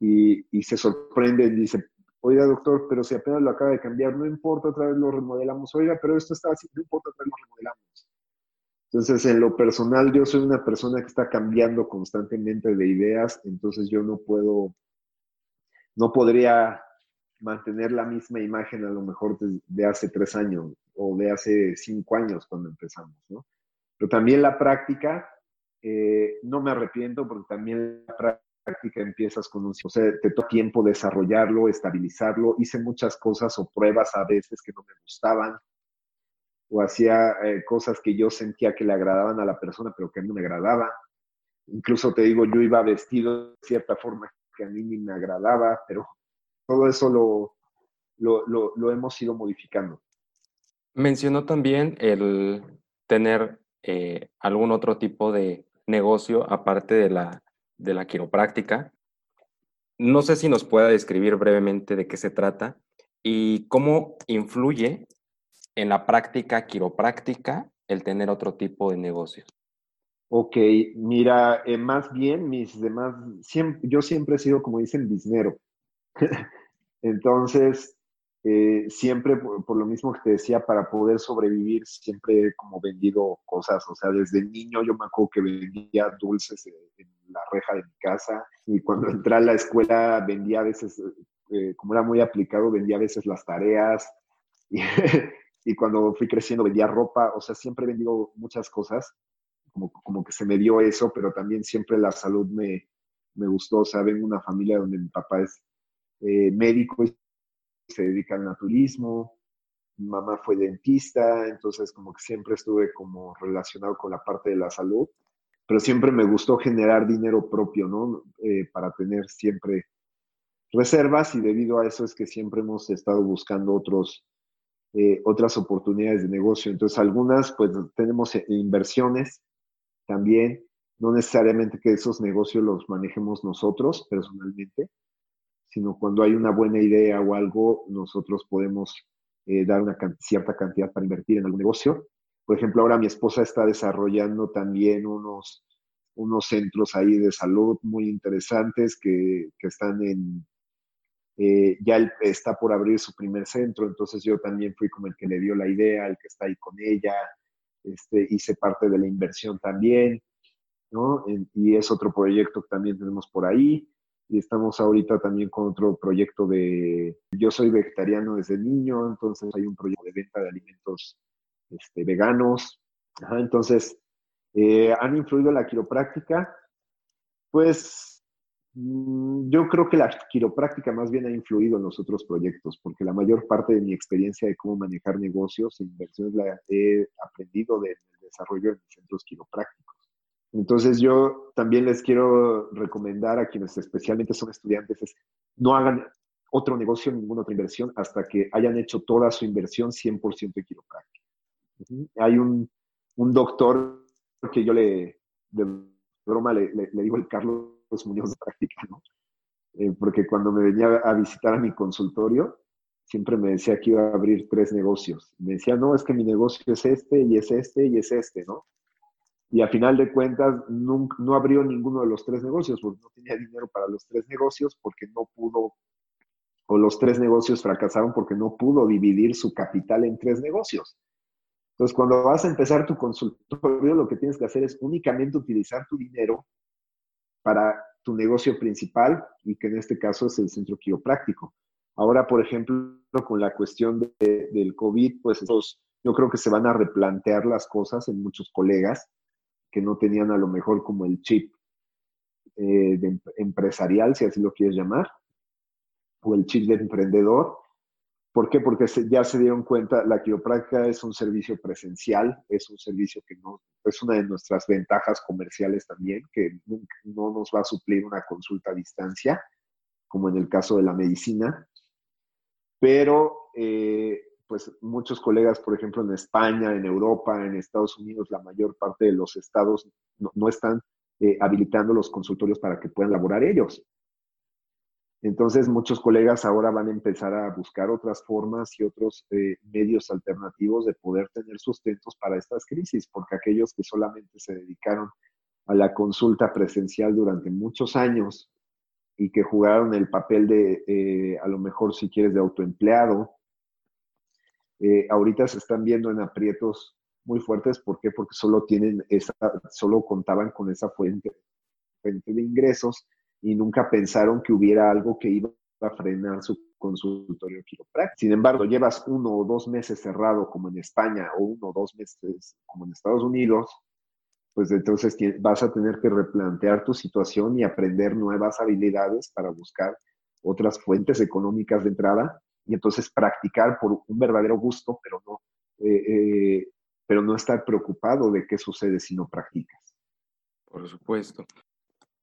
y, y se sorprenden dicen, oiga doctor, pero si apenas lo acaba de cambiar, no importa, otra vez lo remodelamos, oiga, pero esto está así, no importa, otra vez lo remodelamos. Entonces, en lo personal, yo soy una persona que está cambiando constantemente de ideas, entonces yo no puedo, no podría mantener la misma imagen a lo mejor de, hace tres años o de hace cinco años cuando empezamos, ¿no? Pero también la práctica, eh, no me arrepiento porque también la práctica práctica empiezas con un... O sea, te toma tiempo desarrollarlo, estabilizarlo. Hice muchas cosas o pruebas a veces que no me gustaban. O hacía eh, cosas que yo sentía que le agradaban a la persona, pero que a mí me agradaba. Incluso te digo, yo iba vestido de cierta forma que a mí ni me agradaba, pero todo eso lo, lo, lo, hemos ido modificando. Mencionó también el tener eh, algún otro tipo de negocio aparte de la de la quiropráctica. No sé si nos pueda describir brevemente de qué se trata y cómo influye en la práctica quiropráctica el tener otro tipo de negocios. Ok, mira, eh, más bien mis demás, siempre, yo siempre he sido, como dicen, biznero. Entonces, eh, siempre, por, lo mismo que te decía, para poder sobrevivir, siempre he como vendido cosas. O sea, desde niño yo me acuerdo que vendía dulces la reja de mi casa. Y cuando entré a la escuela vendía a veces, eh, como era muy aplicado, vendía a veces las tareas. Y, cuando fui creciendo vendía ropa. O sea, siempre he vendido muchas cosas, como, como que se me dio eso, pero también siempre la salud me, me gustó. O sea, vengo de una familia donde mi papá es eh, médico y se dedica al naturismo, mi mamá fue dentista, entonces como que siempre estuve como relacionado con la parte de la salud, pero siempre me gustó generar dinero propio, ¿no? Eh, para tener siempre reservas y debido a eso es que siempre hemos estado buscando otros, eh, otras oportunidades de negocio. Entonces algunas pues tenemos inversiones también, no necesariamente que esos negocios los manejemos nosotros personalmente, sino cuando hay una buena idea o algo, nosotros podemos eh, dar una cierta cantidad para invertir en algún negocio. Por ejemplo, ahora mi esposa está desarrollando también unos, unos centros ahí de salud muy interesantes que, que están en, eh, ya está por abrir su primer centro, entonces yo también fui como el que le dio la idea, el que está ahí con ella, este, hice parte de la inversión también. ¿no? y es otro proyecto que también tenemos por ahí. Y estamos ahorita también con otro proyecto de, yo soy vegetariano desde niño, entonces hay un proyecto de venta de alimentos este, veganos. entonces, eh, ¿han influido la quiropráctica? Pues mm, yo creo que la quiropráctica más bien ha influido en los otros proyectos, porque la mayor parte de mi experiencia de cómo manejar negocios e inversiones la he aprendido del desarrollo de centros quiroprácticos. Entonces yo también les quiero recomendar a quienes especialmente son estudiantes es no hagan otro negocio, ninguna otra inversión hasta que hayan hecho toda su inversión 100% de quiropráctica. Hay un, doctor que yo le, de broma, le, digo el Carlos Muñoz de práctica, ¿no? Eh, porque cuando me venía a visitar a mi consultorio, siempre me decía que iba a abrir tres negocios. Me decía, no, es que mi negocio es este, y es este, y es este, ¿no? y a final de cuentas no, no, abrió ninguno de los tres negocios porque no tenía dinero para los tres negocios porque no pudo, o los tres negocios fracasaron porque no pudo dividir su capital en tres negocios. Entonces, cuando vas a empezar tu consultorio, lo que tienes que hacer es únicamente utilizar tu dinero para tu negocio principal y que en este caso es el centro quiropráctico. Ahora, por ejemplo, con la cuestión del COVID, pues yo creo que se van a replantear las cosas en muchos colegas que no tenían a lo mejor como el chip eh, empresarial, si así lo quieres llamar, o el chip de emprendedor. ¿Por qué? Porque ya se dieron cuenta, la quiropráctica es un servicio presencial, es un servicio que no, es una de nuestras ventajas comerciales también, que no nos va a suplir una consulta a distancia, como en el caso de la medicina, pero eh, pues muchos colegas, por ejemplo, en España, en Europa, en Estados Unidos, la mayor parte de los estados no, están eh, habilitando los consultorios para que puedan laborar ellos. Entonces, muchos colegas ahora van a empezar a buscar otras formas y otros eh, medios alternativos de poder tener sustentos para estas crisis, porque aquellos que solamente se dedicaron a la consulta presencial durante muchos años y que jugaron el papel de, eh, a lo mejor, si quieres, de autoempleado, eh, ahorita se están viendo en aprietos muy fuertes. ¿Por qué? Porque solo tienen esa, solo contaban con esa fuente, fuente de ingresos y nunca pensaron que hubiera algo que iba a frenar su consultorio quiropráctico. Sin embargo, llevas uno o dos meses cerrado como en España o uno o dos meses como en Estados Unidos, pues entonces vas a tener que replantear tu situación y aprender nuevas habilidades para buscar otras fuentes económicas de entrada y entonces practicar por un verdadero gusto, pero no, eh, eh, pero no estar preocupado de qué sucede si no practicas. Por supuesto.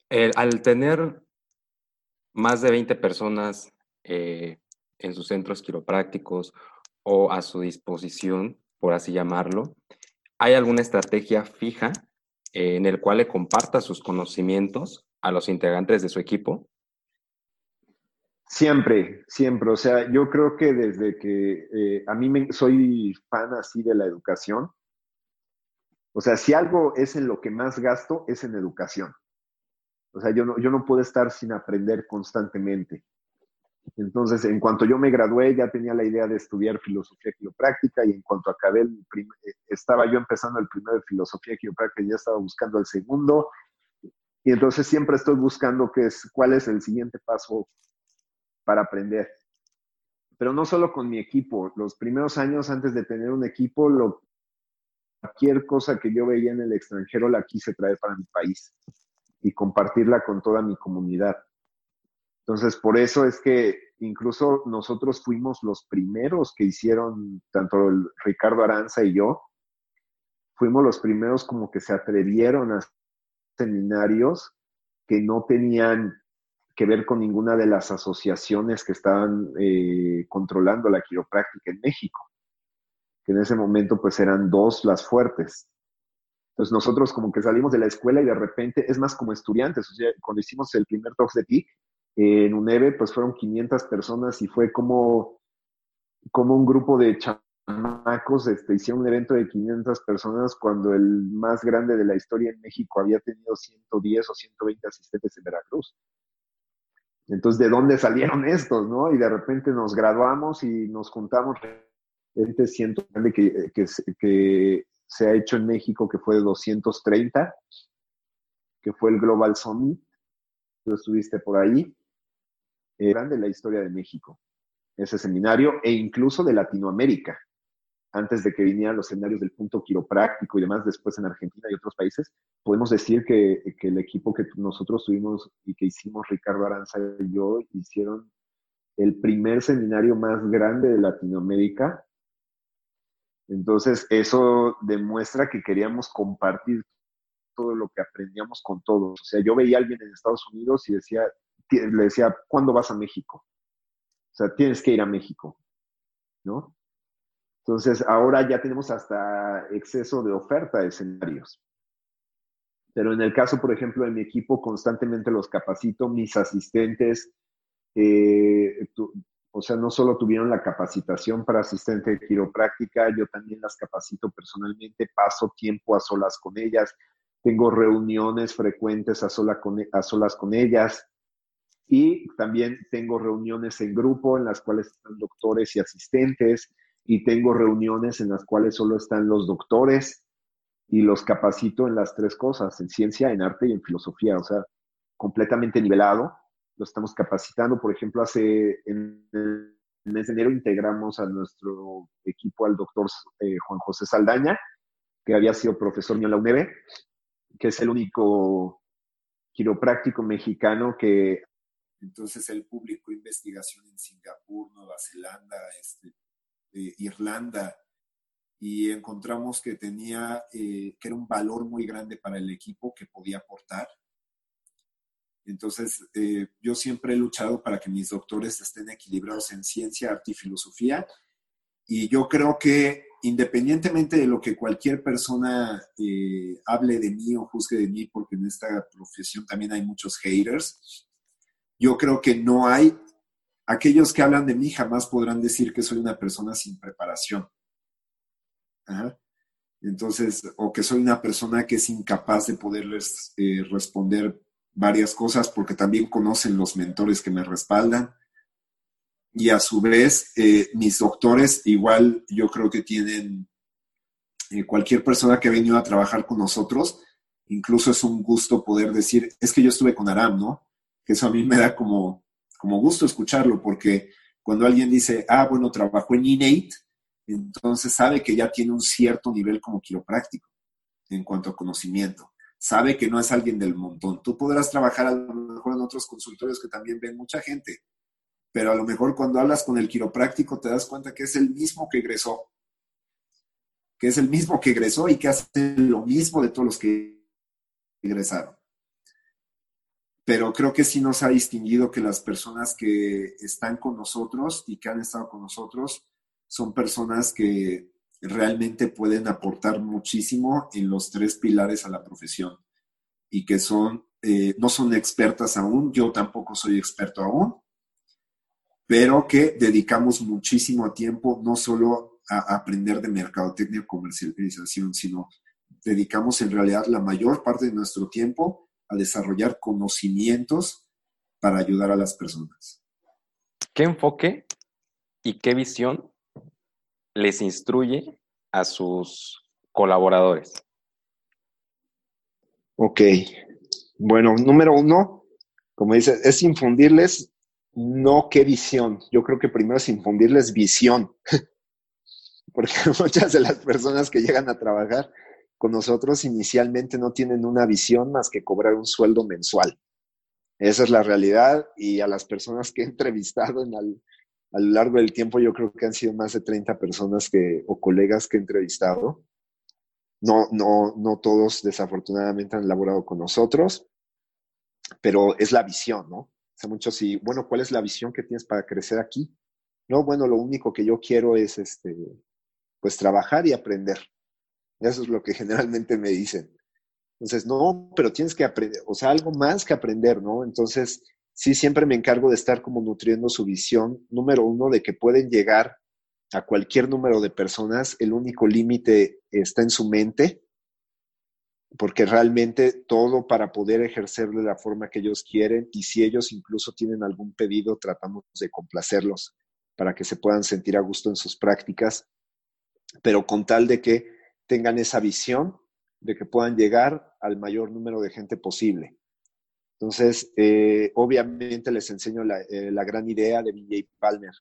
Al tener más de 20 personas eh, en sus centros quiroprácticos o a su disposición, por así llamarlo, ¿hay alguna estrategia fija en el cual le comparta sus conocimientos a los integrantes de su equipo? Siempre, siempre. O sea, yo creo que desde que eh, a mí me, soy fan así de la educación. O sea, si algo es en lo que más gasto, es en educación. O sea, yo no, yo no puedo estar sin aprender constantemente. Entonces, en cuanto yo me gradué, ya tenía la idea de estudiar filosofía quiropráctica y en cuanto acabé, el eh, estaba yo empezando el primero de filosofía quiropráctica y ya estaba buscando el segundo. Y entonces siempre estoy buscando qué es, cuál es el siguiente paso para aprender. Pero no solo con mi equipo, los primeros años antes de tener un equipo, lo, cualquier cosa que yo veía en el extranjero la quise traer para mi país y compartirla con toda mi comunidad. Entonces, por eso es que incluso nosotros fuimos los primeros que hicieron, tanto el Ricardo Aranza y yo, fuimos los primeros como que se atrevieron a seminarios que no tenían que ver con ninguna de las asociaciones que estaban eh, controlando la quiropráctica en México, que en ese momento pues eran dos las fuertes. Entonces nosotros como que salimos de la escuela y de repente, es más como estudiantes, o sea, cuando hicimos el primer Talks de PIC, en UNEVE pues fueron 500 personas y fue como, como un grupo de chamacos, este, hicieron un evento de 500 personas cuando el más grande de la historia en México había tenido 110 o 120 asistentes en Veracruz. Entonces, ¿de dónde salieron estos, no? Y de repente nos graduamos y nos juntamos gente ciento que, que, que se ha hecho en México, que fue de 230. que fue el Global Summit. Tú estuviste por ahí. Eh, grande la historia de México, ese seminario, e incluso de Latinoamérica antes de que vinieran los escenarios del punto quiropráctico y demás, después en Argentina y otros países, podemos decir que, el equipo que nosotros tuvimos y que hicimos Ricardo Aranza y yo hicieron el primer seminario más grande de Latinoamérica. Entonces, eso demuestra que queríamos compartir todo lo que aprendíamos con todos. O sea, yo veía a alguien en Estados Unidos y decía, le decía, ¿cuándo vas a México? O sea, tienes que ir a México, ¿no? Entonces, ahora ya tenemos hasta exceso de oferta de escenarios. Pero en el caso, por ejemplo, de mi equipo, constantemente los capacito, mis asistentes, eh, o sea, no solo tuvieron la capacitación para asistente de quiropráctica, yo también las capacito personalmente, paso tiempo a solas con ellas, tengo reuniones frecuentes a, con, a solas con ellas y también tengo reuniones en grupo en las cuales están doctores y asistentes y tengo reuniones en las cuales solo están los doctores y los capacito en las tres cosas, en ciencia, en arte y en filosofía, o sea, completamente nivelado. Lo estamos capacitando, por ejemplo, hace en el mes de enero integramos a nuestro equipo al doctor eh, Juan José Saldaña, que había sido profesor en la UNED, que es el único quiropráctico mexicano que... Entonces él publicó investigación en Singapur, Nueva Zelanda, este, Irlanda y encontramos que tenía, eh, que era un valor muy grande para el equipo que podía aportar. Entonces, eh, yo siempre he luchado para que mis doctores estén equilibrados en ciencia, arte y filosofía. Y yo creo que independientemente de lo que cualquier persona eh, hable de mí o juzgue de mí, porque en esta profesión también hay muchos haters, yo creo que no hay aquellos que hablan de mí jamás podrán decir que soy una persona sin preparación. Entonces, o que soy una persona que es incapaz de poderles eh, responder varias cosas porque también conocen los mentores que me respaldan. Y a su vez, eh, mis doctores igual yo creo que tienen, eh, cualquier persona que ha venido a trabajar con nosotros, incluso es un gusto poder decir, es que yo estuve con Aram, ¿no? Que eso a mí me da como, como gusto escucharlo, porque cuando alguien dice, ah, bueno, trabajó en INATE, entonces sabe que ya tiene un cierto nivel como quiropráctico en cuanto a conocimiento. Sabe que no es alguien del montón. Tú podrás trabajar a lo mejor en otros consultorios que también ven mucha gente, pero a lo mejor cuando hablas con el quiropráctico te das cuenta que es el mismo que egresó, que es el mismo que egresó y que hace lo mismo de todos los que egresaron pero creo que sí nos ha distinguido que las personas que están con nosotros y que han estado con nosotros son personas que realmente pueden aportar muchísimo en los tres pilares a la profesión y que son, eh, no son expertas aún, yo tampoco soy experto aún, pero que dedicamos muchísimo tiempo no solo a aprender de mercadotecnia y comercialización, sino dedicamos en realidad la mayor parte de nuestro tiempo a desarrollar conocimientos para ayudar a las personas. ¿Qué enfoque y qué visión les instruye a sus colaboradores? Ok. Bueno, número uno, como dice, es infundirles no qué visión. Yo creo que primero es infundirles visión. Porque muchas de las personas que llegan a trabajar con nosotros inicialmente no tienen una visión más que cobrar un sueldo mensual. Esa es la realidad y a las personas que he entrevistado en a lo largo del tiempo, yo creo que han sido más de 30 personas que, o colegas que he entrevistado. No, no, no todos desafortunadamente han laborado con nosotros, pero es la visión, ¿no? O sea, muchos y, bueno, ¿cuál es la visión que tienes para crecer aquí? No, bueno, lo único que yo quiero es, este, pues, trabajar y aprender. Eso es lo que generalmente me dicen. Entonces, no, pero tienes que aprender, o sea, algo más que aprender, ¿no? Entonces, sí, siempre me encargo de estar como nutriendo su visión, número uno, de que pueden llegar a cualquier número de personas, el único límite está en su mente, porque realmente todo para poder ejercer de la forma que ellos quieren y si ellos incluso tienen algún pedido, tratamos de complacerlos para que se puedan sentir a gusto en sus prácticas, pero con tal de que tengan esa visión de que puedan llegar al mayor número de gente posible. Entonces, eh, obviamente les enseño la, eh, gran idea de BJ Palmer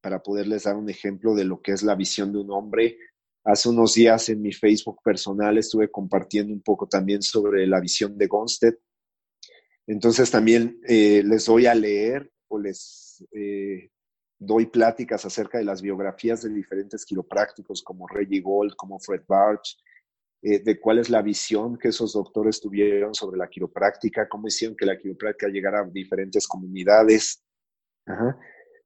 para poderles dar un ejemplo de lo que es la visión de un hombre. Hace unos días en mi Facebook personal estuve compartiendo un poco también sobre la visión de Gonstead. Entonces también eh, les doy a leer o les doy pláticas acerca de las biografías de diferentes quiroprácticos como Reggie Gold, como Fred Barch, eh, de cuál es la visión que esos doctores tuvieron sobre la quiropráctica, cómo hicieron que la quiropráctica llegara a diferentes comunidades.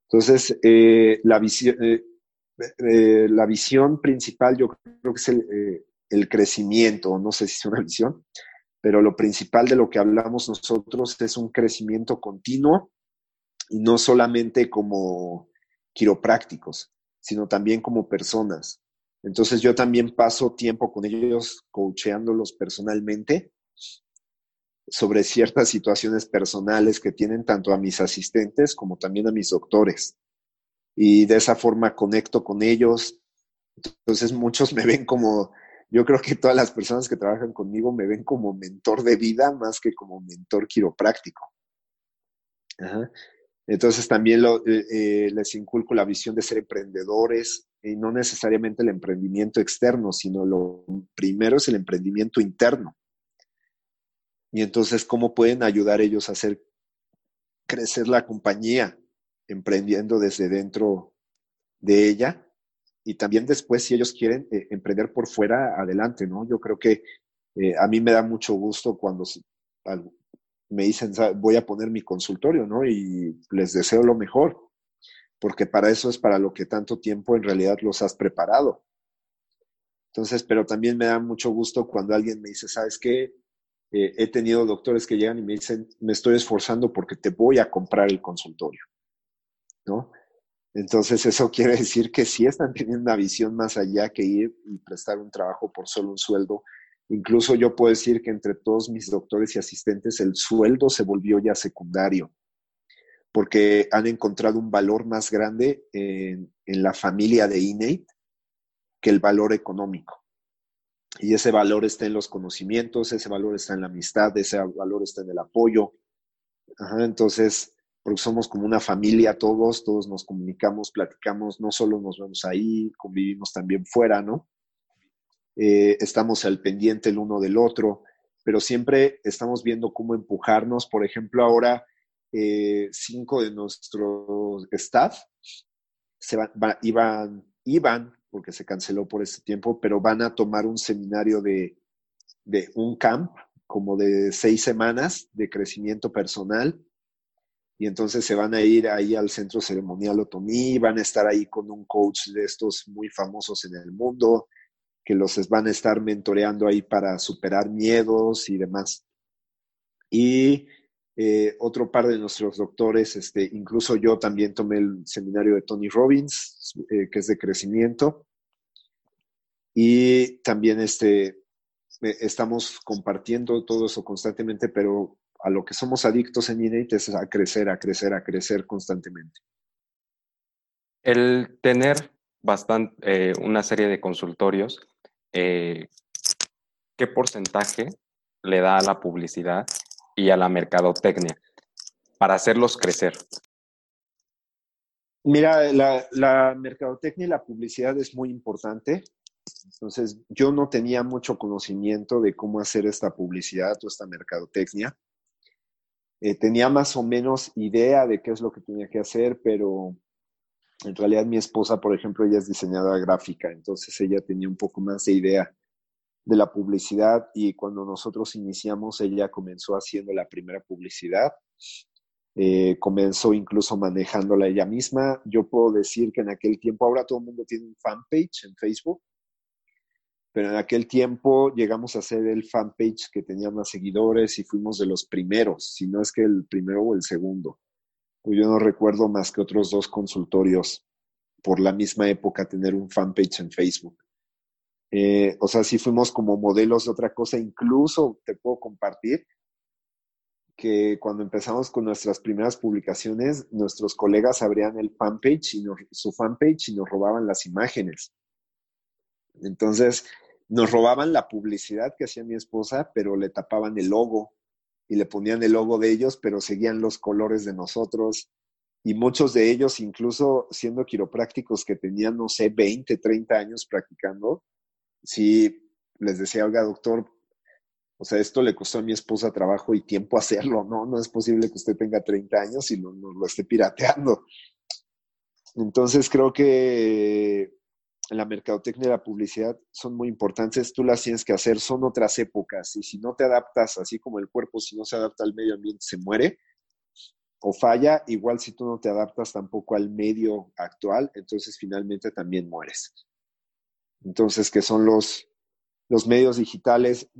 Entonces, eh, la, visión, eh, la visión principal yo creo que es el, el crecimiento, no sé si es una visión, pero lo principal de lo que hablamos nosotros es un crecimiento continuo y no solamente como quiroprácticos, sino también como personas. Entonces yo también paso tiempo con ellos coacheándolos personalmente sobre ciertas situaciones personales que tienen tanto a mis asistentes como también a mis doctores. Y de esa forma conecto con ellos. Entonces muchos me ven como, yo creo que todas las personas que trabajan conmigo me ven como mentor de vida más que como mentor quiropráctico. Entonces también eh, eh, les inculco la visión de ser emprendedores y no necesariamente el emprendimiento externo, sino lo primero es el emprendimiento interno. Y entonces, ¿cómo pueden ayudar ellos a hacer crecer la compañía emprendiendo desde dentro de ella? Y también después, si ellos quieren eh, emprender por fuera, adelante, ¿no? Yo creo que a mí me da mucho gusto cuando me dicen, voy a poner mi consultorio, ¿no? Y les deseo lo mejor, porque para eso es para lo que tanto tiempo en realidad los has preparado. Entonces, pero también me da mucho gusto cuando alguien me dice, ¿sabes qué? Eh, he tenido doctores que llegan y me dicen, me estoy esforzando porque te voy a comprar el consultorio, ¿no? Entonces, eso quiere decir que sí están teniendo una visión más allá que ir y prestar un trabajo por solo un sueldo, Incluso yo puedo decir que entre todos mis doctores y asistentes el sueldo se volvió ya secundario, porque han encontrado un valor más grande en, la familia de Innate que el valor económico. Y ese valor está en los conocimientos, ese valor está en la amistad, ese valor está en el apoyo. entonces, porque somos como una familia todos, todos nos comunicamos, platicamos, no solo nos vemos ahí, convivimos también fuera, ¿no? Eh, estamos al pendiente el uno del otro, pero siempre estamos viendo cómo empujarnos. Por ejemplo, ahora eh, cinco de nuestro staff se iban, iban, porque se canceló por este tiempo, pero van a tomar un seminario de, de un camp, como de seis semanas de crecimiento personal. Y entonces se van a ir ahí al centro ceremonial Otomí, van a estar ahí con un coach de estos muy famosos en el mundo, que los van a estar mentoreando ahí para superar miedos y demás. Y eh, otro par de nuestros doctores, este, incluso yo también tomé el seminario de Tony Robbins, eh, que es de crecimiento. Y también este, eh, estamos compartiendo todo eso constantemente, pero a lo que somos adictos en Innate es a crecer, a crecer, a crecer constantemente. El tener bastante, una serie de consultorios eh, qué porcentaje le da a la publicidad y a la mercadotecnia para hacerlos crecer. Mira, la, mercadotecnia y la publicidad es muy importante. Entonces, yo no tenía mucho conocimiento de cómo hacer esta publicidad o esta mercadotecnia. Eh, tenía más o menos idea de qué es lo que tenía que hacer, pero en realidad mi esposa, por ejemplo, ella es diseñadora gráfica, entonces ella tenía un poco más de idea de la publicidad y cuando nosotros iniciamos, ella comenzó haciendo la primera publicidad. Eh, comenzó incluso manejándola ella misma. Yo puedo decir que en aquel tiempo, ahora todo el mundo tiene un fanpage en Facebook, pero en aquel tiempo llegamos a ser el fanpage que tenía más seguidores y fuimos de los primeros, si no es que el primero o el segundo. Pues yo no recuerdo más que otros dos consultorios por la misma época tener un fanpage en Facebook. Eh, o sea, sí fuimos como modelos de otra cosa. Incluso te puedo compartir que cuando empezamos con nuestras primeras publicaciones, nuestros colegas abrían el fanpage y su fanpage y nos robaban las imágenes. Entonces, nos robaban la publicidad que hacía mi esposa, pero le tapaban el logo y le ponían el logo de ellos, pero seguían los colores de nosotros. Y muchos de ellos, incluso siendo quiroprácticos que tenían, no sé, 20, 30 años practicando, sí les decía, oiga, doctor, o sea, esto le costó a mi esposa trabajo y tiempo hacerlo, ¿no? No es posible que usted tenga 30 años y no, lo esté pirateando. Entonces creo que la mercadotecnia y la publicidad son muy importantes, tú las tienes que hacer, son otras épocas y si no te adaptas, así como el cuerpo, si no se adapta al medio ambiente, se muere o falla, igual si tú no te adaptas tampoco al medio actual, entonces finalmente también mueres. Entonces, que son los, los medios digitales,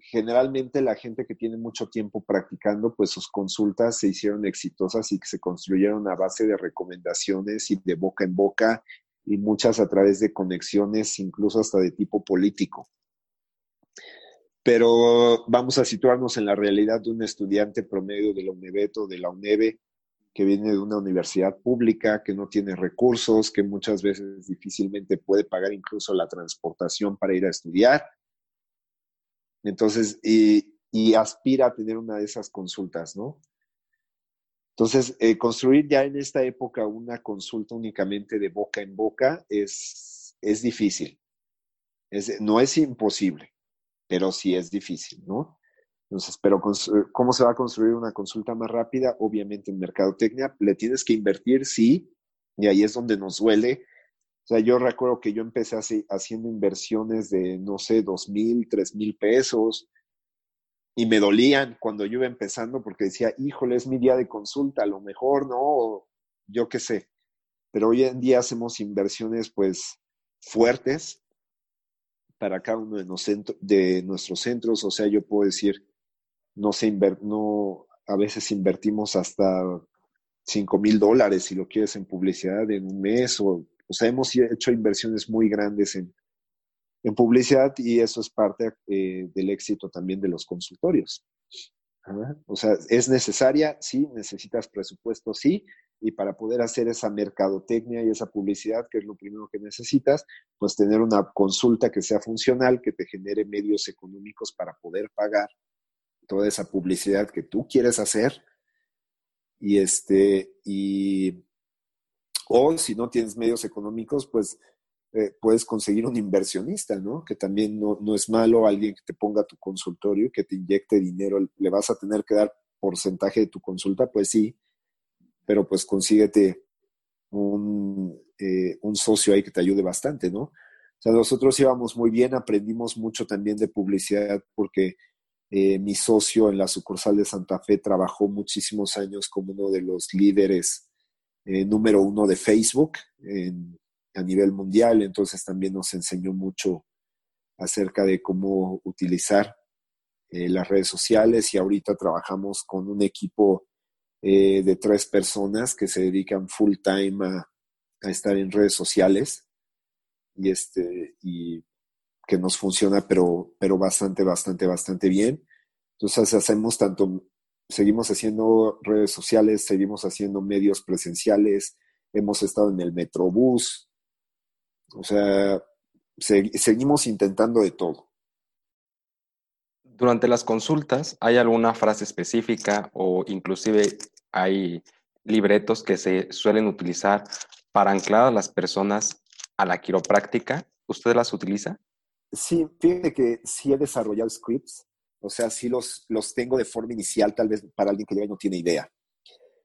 generalmente la gente que tiene mucho tiempo practicando, pues sus consultas se hicieron exitosas y se construyeron a base de recomendaciones y de boca en boca y muchas a través de conexiones, incluso hasta de tipo político. Pero vamos a situarnos en la realidad de un estudiante promedio de la UNEVETO, de la UNEVE, que viene de una universidad pública, que no tiene recursos, que muchas veces difícilmente puede pagar incluso la transportación para ir a estudiar. Entonces, y, aspira a tener una de esas consultas, ¿no? Entonces, eh, construir ya en esta época una consulta únicamente de boca en boca es, es difícil. no es imposible, pero sí es difícil, ¿no? Entonces, pero ¿cómo se va a construir una consulta más rápida? Obviamente en mercadotecnia le tienes que invertir, sí, y ahí es donde nos duele. O sea, yo recuerdo que yo empecé así, haciendo inversiones de, no sé, dos mil, tres mil pesos, y me dolían cuando yo iba empezando porque decía, híjole, es mi día de consulta, a lo mejor, ¿no? yo qué sé. Pero hoy en día hacemos inversiones, pues, fuertes para cada uno de, de nuestros centros. O sea, yo puedo decir, no se no, a veces invertimos hasta 5 mil dólares si lo quieres en publicidad en un mes o, o sea, hemos hecho inversiones muy grandes en, en publicidad y eso es parte eh, del éxito también de los consultorios. O sea, es necesaria, sí, necesitas presupuesto, sí, y para poder hacer esa mercadotecnia y esa publicidad, que es lo primero que necesitas, pues tener una consulta que sea funcional, que te genere medios económicos para poder pagar toda esa publicidad que tú quieres hacer. Y este y o si no tienes medios económicos pues eh, puedes conseguir un inversionista no que también no, no, es malo alguien que te ponga tu consultorio que te inyecte dinero. Le vas a tener que dar porcentaje de tu consulta pues sí pero pues consíguete un, eh, un socio ahí que te ayude bastante no o sea, nosotros íbamos muy bien, aprendimos mucho también de publicidad porque eh, mi socio en la sucursal de Santa Fe trabajó muchísimos años como uno de los líderes eh, número uno de Facebook a nivel mundial, entonces también nos enseñó mucho acerca de cómo utilizar eh, las redes sociales y ahorita trabajamos con un equipo de tres personas que se dedican full time a, a estar en redes sociales y este y que nos funciona, pero, pero bastante, bastante, bastante bien. Entonces hacemos tanto, seguimos haciendo redes sociales, seguimos haciendo medios presenciales, hemos estado en el Metrobús, o sea, seguimos intentando de todo. Durante las consultas, ¿hay alguna frase específica o inclusive hay libretos que se suelen utilizar para anclar a las personas a la quiropráctica? ¿Usted las utiliza? Sí, fíjate que sí he desarrollado scripts, o sea, sí los, los tengo de forma inicial, tal vez para alguien que ya no tiene idea.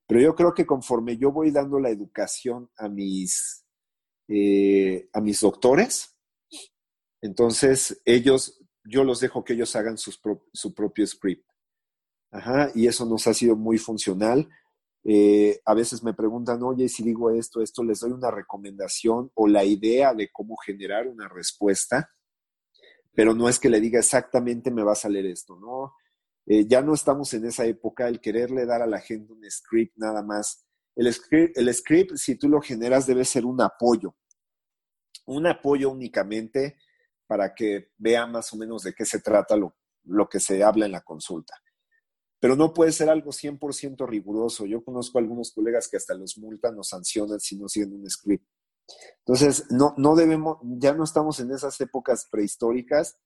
Pero yo creo que conforme yo voy dando la educación a mis, eh, a mis doctores, entonces ellos, yo los dejo que ellos hagan su propio script. Ajá, y eso nos ha sido muy funcional. Eh, a veces me preguntan, oye, si digo esto, esto, les doy una recomendación o la idea de cómo generar una respuesta pero no es que le diga exactamente me va a salir esto, ¿no? Eh, ya no estamos en esa época, el quererle dar a la gente un script nada más. El script, el script, si tú lo generas, debe ser un apoyo. Un apoyo únicamente para que vea más o menos de qué se trata lo, lo que se habla en la consulta. Pero no puede ser algo 100% riguroso. Yo conozco a algunos colegas que hasta los multan o sancionan si no siguen un script. Entonces, no, no debemos, ya no estamos en esas épocas prehistóricas,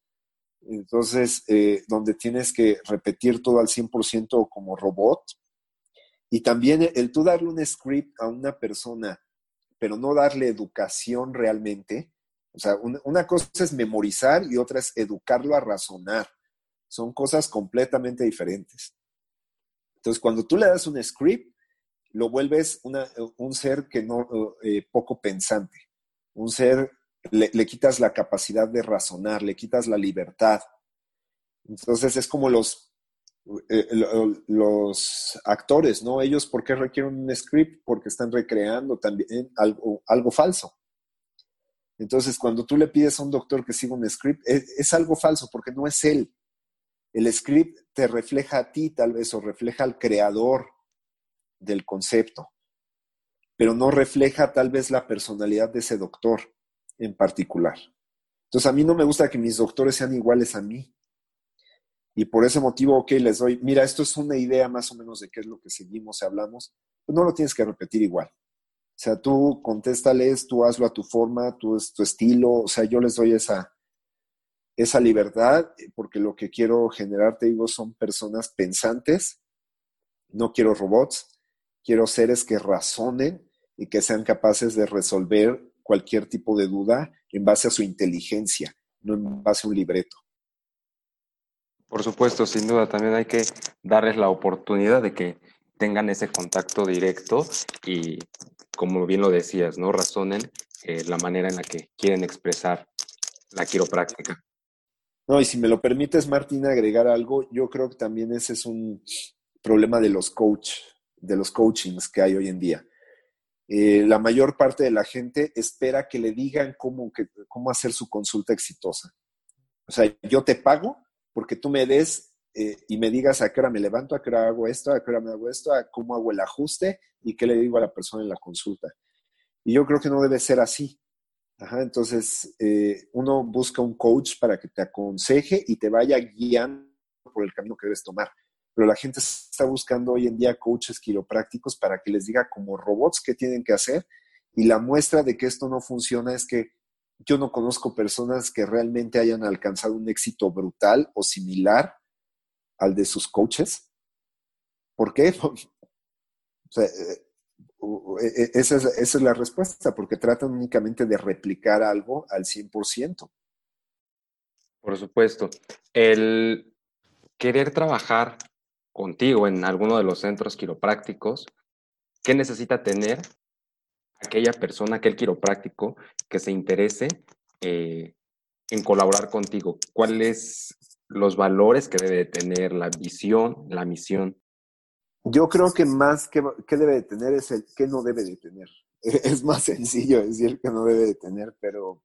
entonces, eh, donde tienes que repetir todo al 100% como robot. Y también el tú darle un script a una persona, pero no darle educación realmente. O sea, una cosa es memorizar y otra es educarlo a razonar. Son cosas completamente diferentes. Entonces, cuando tú le das un script, lo vuelves un ser que no, eh, poco pensante, un ser, le, quitas la capacidad de razonar, le quitas la libertad. Entonces es como los, eh, los actores, ¿no? Ellos, ¿por qué requieren un script? Porque están recreando también algo, algo falso. Entonces, cuando tú le pides a un doctor que siga un script, es, algo falso porque no es él. El script te refleja a ti, tal vez, o refleja al creador del concepto, pero no refleja tal vez la personalidad de ese doctor en particular. Entonces, a mí no me gusta que mis doctores sean iguales a mí. Y por ese motivo, ok, les doy, mira, esto es una idea más o menos de qué es lo que seguimos y hablamos, pues no lo tienes que repetir igual. O sea, tú contéstales, tú hazlo a tu forma, tú es tu estilo, o sea, yo les doy esa, esa libertad, porque lo que quiero generar, te digo, son personas pensantes, no quiero robots, quiero seres que razonen y que sean capaces de resolver cualquier tipo de duda en base a su inteligencia, no en base a un libreto. Por supuesto, sin duda, también hay que darles la oportunidad de que tengan ese contacto directo y, como bien lo decías, ¿no? Razonen eh, la manera en la que quieren expresar la quiropráctica. No, y si me lo permites, Martín, agregar algo, yo creo que también ese es un problema de los coaches de los coachings que hay hoy en día. Eh, la mayor parte de la gente espera que le digan cómo, hacer su consulta exitosa. O sea, yo te pago porque tú me des eh, y me digas a qué hora me levanto, a qué hora hago esto, a qué hora me hago esto, a cómo hago el ajuste y qué le digo a la persona en la consulta. Y yo creo que no debe ser así. entonces, eh, uno busca un coach para que te aconseje y te vaya guiando por el camino que debes tomar pero la gente está buscando hoy en día coaches quiroprácticos para que les diga como robots qué tienen que hacer. Y la muestra de que esto no funciona es que yo no conozco personas que realmente hayan alcanzado un éxito brutal o similar al de sus coaches. ¿Por qué? Eh, e, esa, es, esa es la respuesta, porque tratan únicamente de replicar algo al 100%. Por supuesto. El querer trabajar contigo en alguno de los centros quiroprácticos, ¿qué necesita tener aquella persona, aquel quiropráctico que se interese eh, en colaborar contigo? ¿Cuáles los valores que debe tener, la visión, la misión? Yo creo que más que, debe de tener es el que no debe de tener. Es más sencillo decir que no debe de tener, pero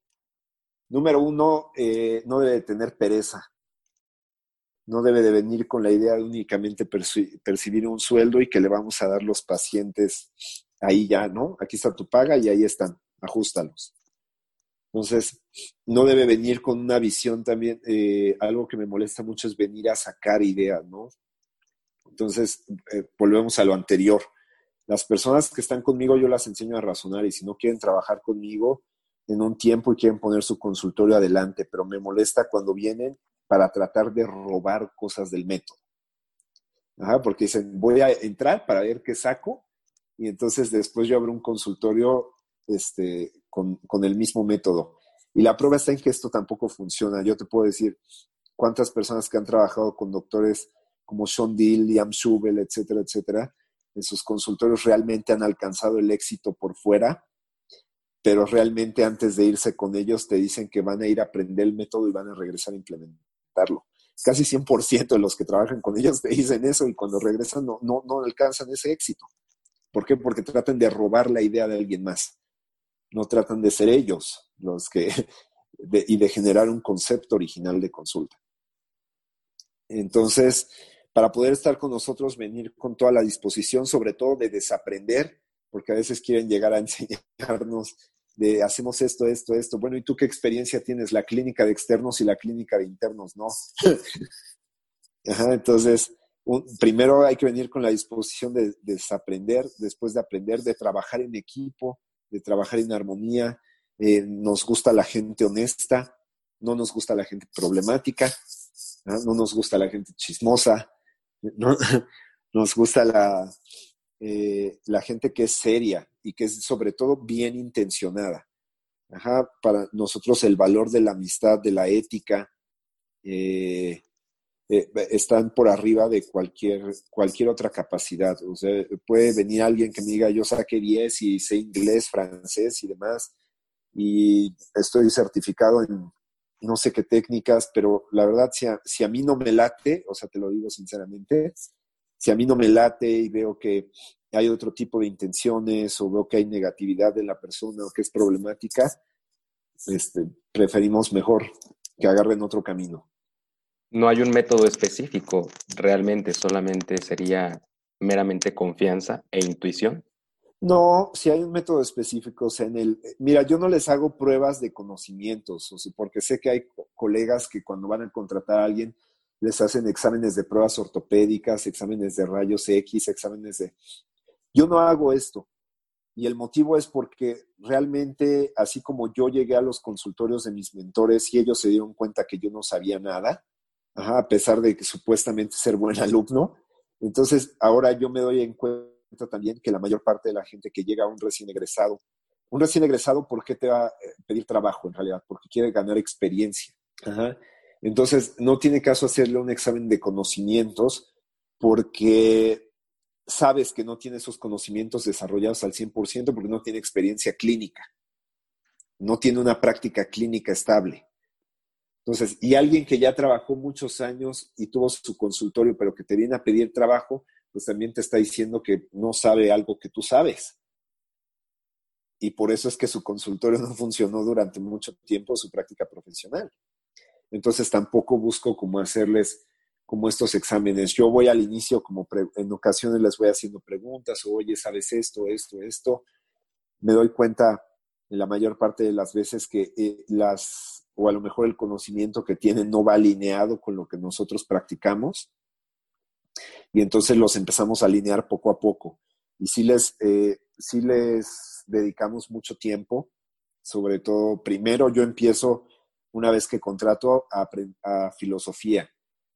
número uno, eh, no debe de tener pereza no debe de venir con la idea de únicamente percibir un sueldo y que le vamos a dar los pacientes ahí ya, ¿no? Aquí está tu paga y ahí están, ajustalos. Entonces, no debe venir con una visión también, eh, algo que me molesta mucho es venir a sacar ideas, ¿no? Entonces, eh, volvemos a lo anterior. Las personas que están conmigo yo las enseño a razonar y si no quieren trabajar conmigo en un tiempo y quieren poner su consultorio adelante, pero me molesta cuando vienen para tratar de robar cosas del método. porque dicen, voy a entrar para ver qué saco y entonces después yo abro un consultorio este, con, el mismo método. Y la prueba está en que esto tampoco funciona. Yo te puedo decir cuántas personas que han trabajado con doctores como Sean Deal, Liam Schubel, etcétera, etcétera, en sus consultorios realmente han alcanzado el éxito por fuera, pero realmente antes de irse con ellos te dicen que van a ir a aprender el método y van a regresar a implementar Casi 100% de los que trabajan con ellos te dicen eso y cuando regresan no, no, no alcanzan ese éxito. ¿Por qué? Porque tratan de robar la idea de alguien más. No tratan de ser ellos los que y de generar un concepto original de consulta. Entonces, para poder estar con nosotros, venir con toda la disposición, sobre todo de desaprender, porque a veces quieren llegar a enseñarnos de hacemos esto, esto, esto. Bueno, ¿y tú qué experiencia tienes? La clínica de externos y la clínica de internos, ¿no? entonces, primero hay que venir con la disposición de, desaprender, después de aprender, de trabajar en equipo, de trabajar en armonía. Eh, nos gusta la gente honesta, no nos gusta la gente problemática, no, nos gusta la gente chismosa, no, nos gusta la, eh, la gente que es seria y que es sobre todo bien intencionada. para nosotros el valor de la amistad, de la ética, eh, eh, están por arriba de cualquier, cualquier otra capacidad. O sea, puede venir alguien que me diga, yo saqué 10 y sé inglés, francés y demás, y estoy certificado en no sé qué técnicas, pero la verdad, si a, si a mí no me late, o sea, te lo digo sinceramente, si a mí no me late y veo que hay otro tipo de intenciones o veo que hay negatividad en la persona o que es problemática, este, preferimos mejor que agarren otro camino no hay un método específico, realmente solamente sería meramente confianza e intuición. No, si hay un método específico, o sea, en el, mira, yo no les hago pruebas de conocimientos, o sea, porque sé que hay colegas que cuando van a contratar a alguien les hacen exámenes de pruebas ortopédicas, exámenes de rayos X, exámenes de... Yo no hago esto. Y el motivo es porque realmente, así como yo llegué a los consultorios de mis mentores y ellos se dieron cuenta que yo no sabía nada, a pesar de que supuestamente ser buen alumno. Entonces, ahora yo me doy en cuenta también que la mayor parte de la gente que llega a un recién egresado, un recién egresado, ¿por qué te va a pedir trabajo en realidad? Porque quiere ganar experiencia. Entonces, no tiene caso hacerle un examen de conocimientos porque sabes que no tiene esos conocimientos desarrollados al 100% porque no tiene experiencia clínica, no tiene una práctica clínica estable. Entonces, y alguien que ya trabajó muchos años y tuvo su consultorio, pero que te viene a pedir trabajo, pues también te está diciendo que no sabe algo que tú sabes. Y por eso es que su consultorio no funcionó durante mucho tiempo su práctica profesional. Entonces tampoco busco como hacerles como estos exámenes. Yo voy al inicio como en ocasiones les voy haciendo preguntas, o, oye, ¿sabes esto, esto, esto? Me doy cuenta la mayor parte de las veces que eh, las o a lo mejor el conocimiento que tienen no va alineado con lo que nosotros practicamos. Y entonces los empezamos a alinear poco a poco. Y si les, eh, les dedicamos mucho tiempo, sobre todo, primero yo empiezo, una vez que contrato, a filosofía.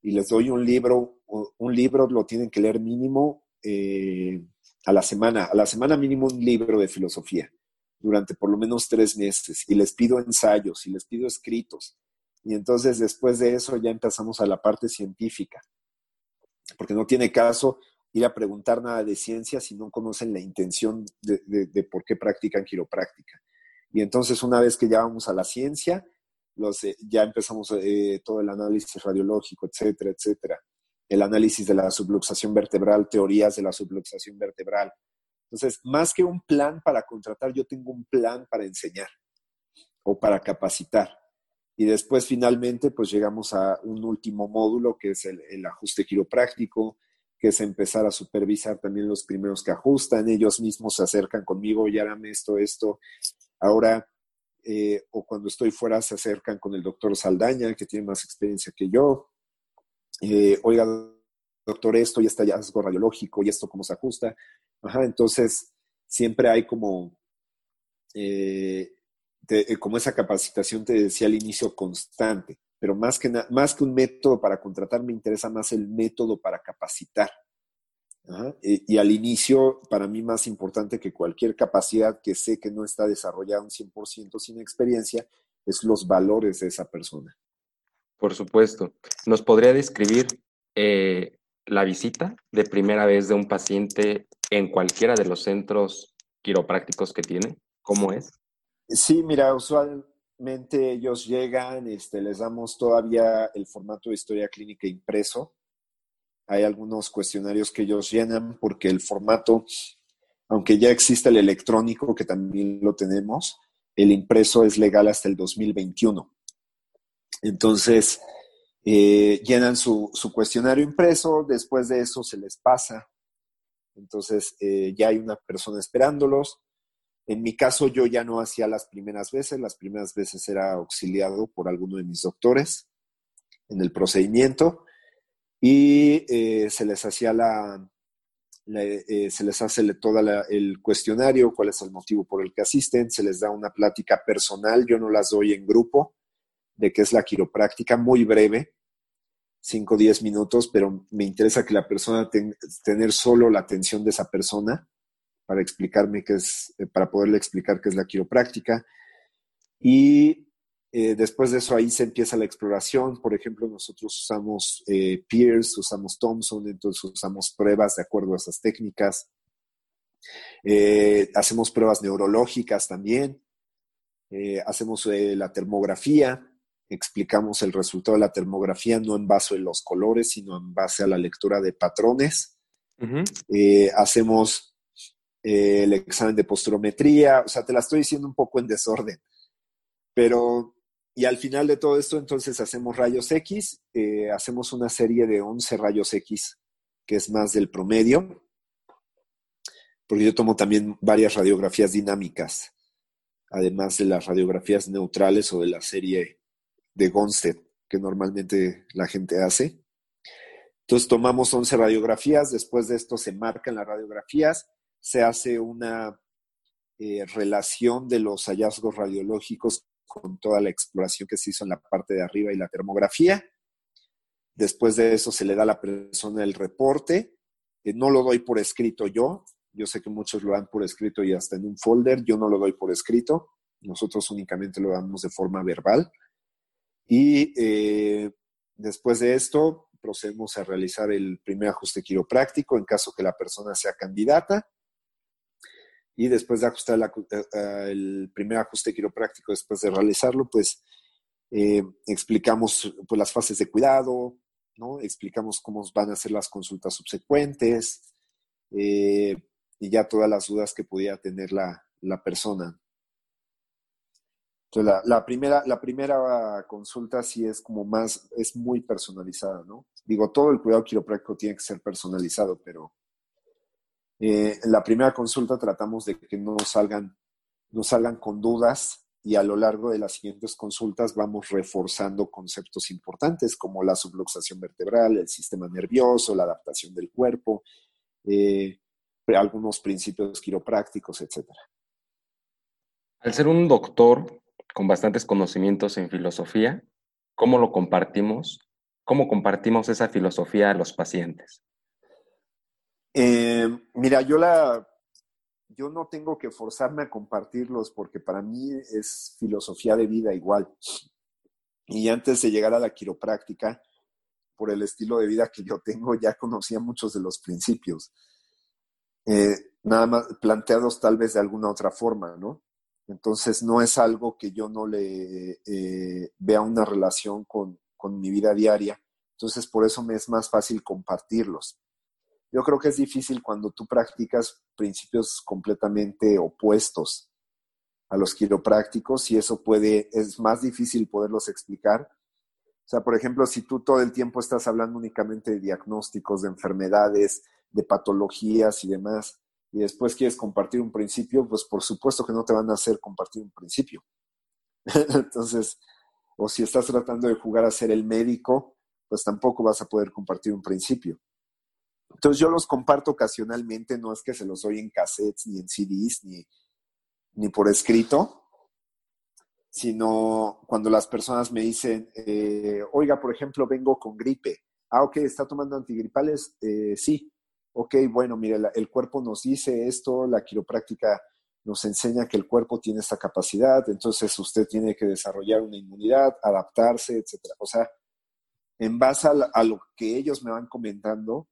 Y les doy un libro, un libro lo tienen que leer mínimo eh, a la semana, a la semana mínimo un libro de filosofía durante por lo menos tres meses y les pido ensayos y les pido escritos. Y entonces después de eso ya empezamos a la parte científica, porque no tiene caso ir a preguntar nada de ciencia si no conocen la intención de, por qué practican quiropráctica. Y entonces una vez que ya vamos a la ciencia, los, ya empezamos eh, todo el análisis radiológico, etcétera, etcétera. El análisis de la subluxación vertebral, teorías de la subluxación vertebral, entonces, más que un plan para contratar, yo tengo un plan para enseñar o para capacitar. Y después, finalmente, pues llegamos a un último módulo que es el, ajuste quiropráctico, que es empezar a supervisar también los primeros que ajustan. Ellos mismos se acercan conmigo, y harán esto, esto. Ahora, eh, o cuando estoy fuera, se acercan con el doctor Saldaña, que tiene más experiencia que yo. Eh, oiga, doctor, esto y este hallazgo radiológico y esto cómo se ajusta. Entonces siempre hay como, eh, eh, como esa capacitación, te decía al inicio, constante, pero más que, más que un método para contratar, me interesa más el método para capacitar. Y, y, al inicio, para mí más importante que cualquier capacidad que sé que no está desarrollada un 100% sin experiencia, es los valores de esa persona. Por supuesto. ¿Nos podría describir eh, la visita de primera vez de un paciente en cualquiera de los centros quiroprácticos que tiene? ¿Cómo es? Sí, mira, usualmente ellos llegan, este, les damos todavía el formato de historia clínica impreso. Hay algunos cuestionarios que ellos llenan porque el formato, aunque ya existe el electrónico, que también lo tenemos, el impreso es legal hasta el 2021. Entonces, eh, llenan su, cuestionario impreso, después de eso se les pasa. Entonces eh, ya hay una persona esperándolos. En mi caso yo ya no hacía las primeras veces, las primeras veces era auxiliado por alguno de mis doctores en el procedimiento y eh, se les hacía la, eh, se les hace todo el cuestionario, cuál es el motivo por el que asisten, se les da una plática personal, yo no las doy en grupo, de qué es la quiropráctica, muy breve, 5 o 10 minutos, pero me interesa que la persona tenga tener solo la atención de esa persona para explicarme qué es, eh, para poderle explicar qué es la quiropráctica. Y eh, después de eso ahí se empieza la exploración. Por ejemplo, nosotros usamos eh, Pierce, usamos Thompson, entonces usamos pruebas de acuerdo a esas técnicas. Eh, hacemos pruebas neurológicas también. hacemos la termografía. Explicamos el resultado de la termografía no en base a los colores, sino en base a la lectura de patrones. hacemos el examen de posturometría. O sea, te la estoy diciendo un poco en desorden. Pero y al final de todo esto, entonces hacemos rayos X, eh, hacemos una serie de 11 rayos X, que es más del promedio, porque yo tomo también varias radiografías dinámicas, además de las radiografías neutrales o de la serie de Gonstead, que normalmente la gente hace. Entonces tomamos 11 radiografías, después de esto se marcan las radiografías, se hace una eh, relación de los hallazgos radiológicos con toda la exploración que se hizo en la parte de arriba y la termografía. Después de eso se le da a la persona el reporte. Eh, no lo doy por escrito yo. Yo sé que muchos lo dan por escrito y hasta en un folder. Yo no lo doy por escrito. Nosotros únicamente lo damos de forma verbal. Y eh, después de esto procedemos a realizar el primer ajuste quiropráctico en caso que la persona sea candidata y después de ajustar eh, eh, el primer ajuste quiropráctico, después de realizarlo, pues eh, explicamos pues, las fases de cuidado, ¿no? explicamos cómo van a ser las consultas subsecuentes y ya todas las dudas que pudiera tener la, persona. Entonces, la, la, primera, la primera consulta sí es como más, es muy personalizada, ¿no? Digo, todo el cuidado quiropráctico tiene que ser personalizado, pero eh, en la primera consulta tratamos de que no salgan, no salgan con dudas y a lo largo de las siguientes consultas vamos reforzando conceptos importantes como la subluxación vertebral, el sistema nervioso, la adaptación del cuerpo, eh, algunos principios quiroprácticos, etc. Al ser un doctor con bastantes conocimientos en filosofía, ¿cómo lo compartimos? ¿Cómo compartimos esa filosofía a los pacientes? Eh, mira, yo la, yo no tengo que forzarme a compartirlos porque para mí es filosofía de vida igual. Y antes de llegar a la quiropráctica, por el estilo de vida que yo tengo, ya conocía muchos de los principios. Eh, nada más planteados tal vez de alguna otra forma, ¿no? Entonces no es algo que yo no le eh, vea una relación con, con mi vida diaria. Entonces por eso me es más fácil compartirlos. Yo creo que es difícil cuando tú practicas principios completamente opuestos a los quiroprácticos y eso puede, es más difícil poderlos explicar. O sea, por ejemplo, si tú todo el tiempo estás hablando únicamente de diagnósticos, de enfermedades, de patologías y demás, y después quieres compartir un principio, pues por supuesto que no te van a hacer compartir un principio. Entonces, o si estás tratando de jugar a ser el médico, pues tampoco vas a poder compartir un principio. Entonces yo los comparto ocasionalmente, no es que se los doy en cassettes, ni en CDs, ni, por escrito, sino cuando las personas me dicen, eh, oiga, por ejemplo, vengo con gripe. Ah, ok, ¿está tomando antigripales? Eh, sí. Ok, bueno, mire, el cuerpo nos dice esto, la quiropráctica nos enseña que el cuerpo tiene esta capacidad, entonces usted tiene que desarrollar una inmunidad, adaptarse, etcétera. O sea, en base a lo que ellos me van comentando,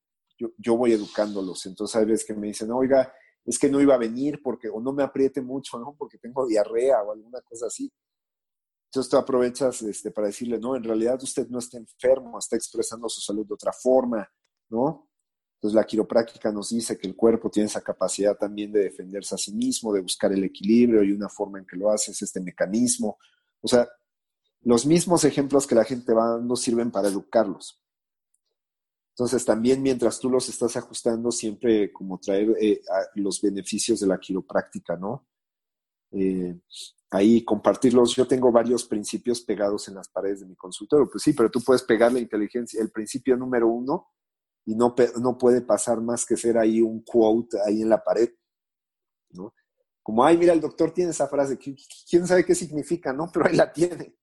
yo, voy educándolos. Entonces hay veces que me dicen, oiga, es que no iba a venir porque, o no me apriete mucho, ¿no? Porque tengo diarrea o alguna cosa así. Entonces tú aprovechas este, para decirle, no, en realidad usted no está enfermo, está expresando su salud de otra forma, ¿no? Entonces la quiropráctica nos dice que el cuerpo tiene esa capacidad también de defenderse a sí mismo, de buscar el equilibrio y una forma en que lo hace es este mecanismo. O sea, los mismos ejemplos que la gente va dando sirven para educarlos. Entonces, también mientras tú los estás ajustando, siempre como traer eh, los beneficios de la quiropráctica, ¿no? Eh, ahí compartirlos. Yo tengo varios principios pegados en las paredes de mi consultorio. Pues sí, pero tú puedes pegar la inteligencia. El principio número uno y no, no puede pasar más que ser ahí un quote ahí en la pared, ¿no? Como, ay, mira, el doctor tiene esa frase, ¿quién sabe qué significa? No, pero ahí la tiene,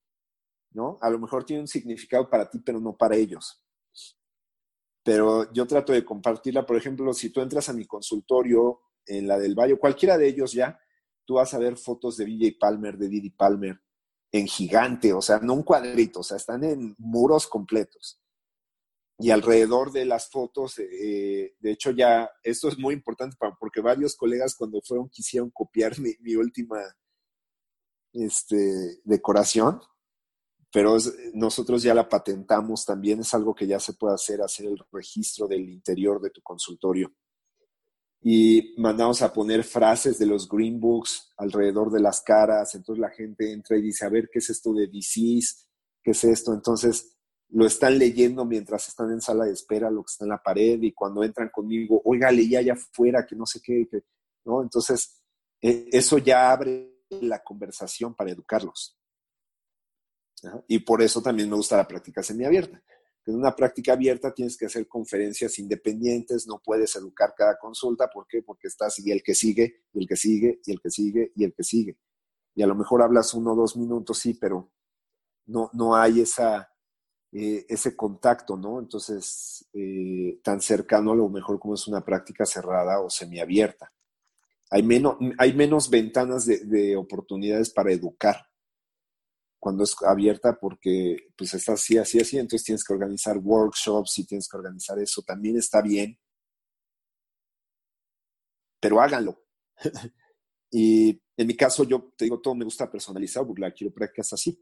¿no? A lo mejor tiene un significado para ti, pero no para ellos. Pero yo trato de compartirla, por ejemplo, si tú entras a mi consultorio en la del Valle, cualquiera de ellos ya, tú vas a ver fotos de DJ Palmer, de Didi Palmer, en gigante, o sea, no un cuadrito, o sea, están en muros completos. Y alrededor de las fotos, eh, de hecho ya, esto es muy importante para, porque varios colegas cuando fueron quisieron copiar mi, última este, decoración, pero nosotros ya la patentamos también, es algo que ya se puede hacer, hacer el registro del interior de tu consultorio. Y mandamos a poner frases de los Green Books alrededor de las caras, entonces la gente entra y dice, a ver, ¿qué es esto de disease? ¿Qué es esto? Entonces, lo están leyendo mientras están en sala de espera, lo que está en la pared, y cuando entran conmigo, oiga, leía allá afuera, que no sé qué, ¿no? Entonces, e, eso ya abre la conversación para educarlos. Y por eso también me gusta la práctica semiabierta. En una práctica abierta tienes que hacer conferencias independientes, no puedes educar cada consulta. ¿Por qué? Porque estás y el que sigue, y el que sigue, y el que sigue, y el que sigue. Y a lo mejor hablas uno o dos minutos, sí, pero no, no hay esa, eh, ese contacto, ¿no? Entonces, eh, tan cercano a lo mejor como es una práctica cerrada o semiabierta. Hay menos, hay menos ventanas de, oportunidades para educar cuando es abierta porque pues está así, así, así, entonces tienes que organizar workshops y tienes que organizar eso, también está bien, pero háganlo. y en mi caso, yo te digo, todo me gusta personalizado porque la quiropráctica es así.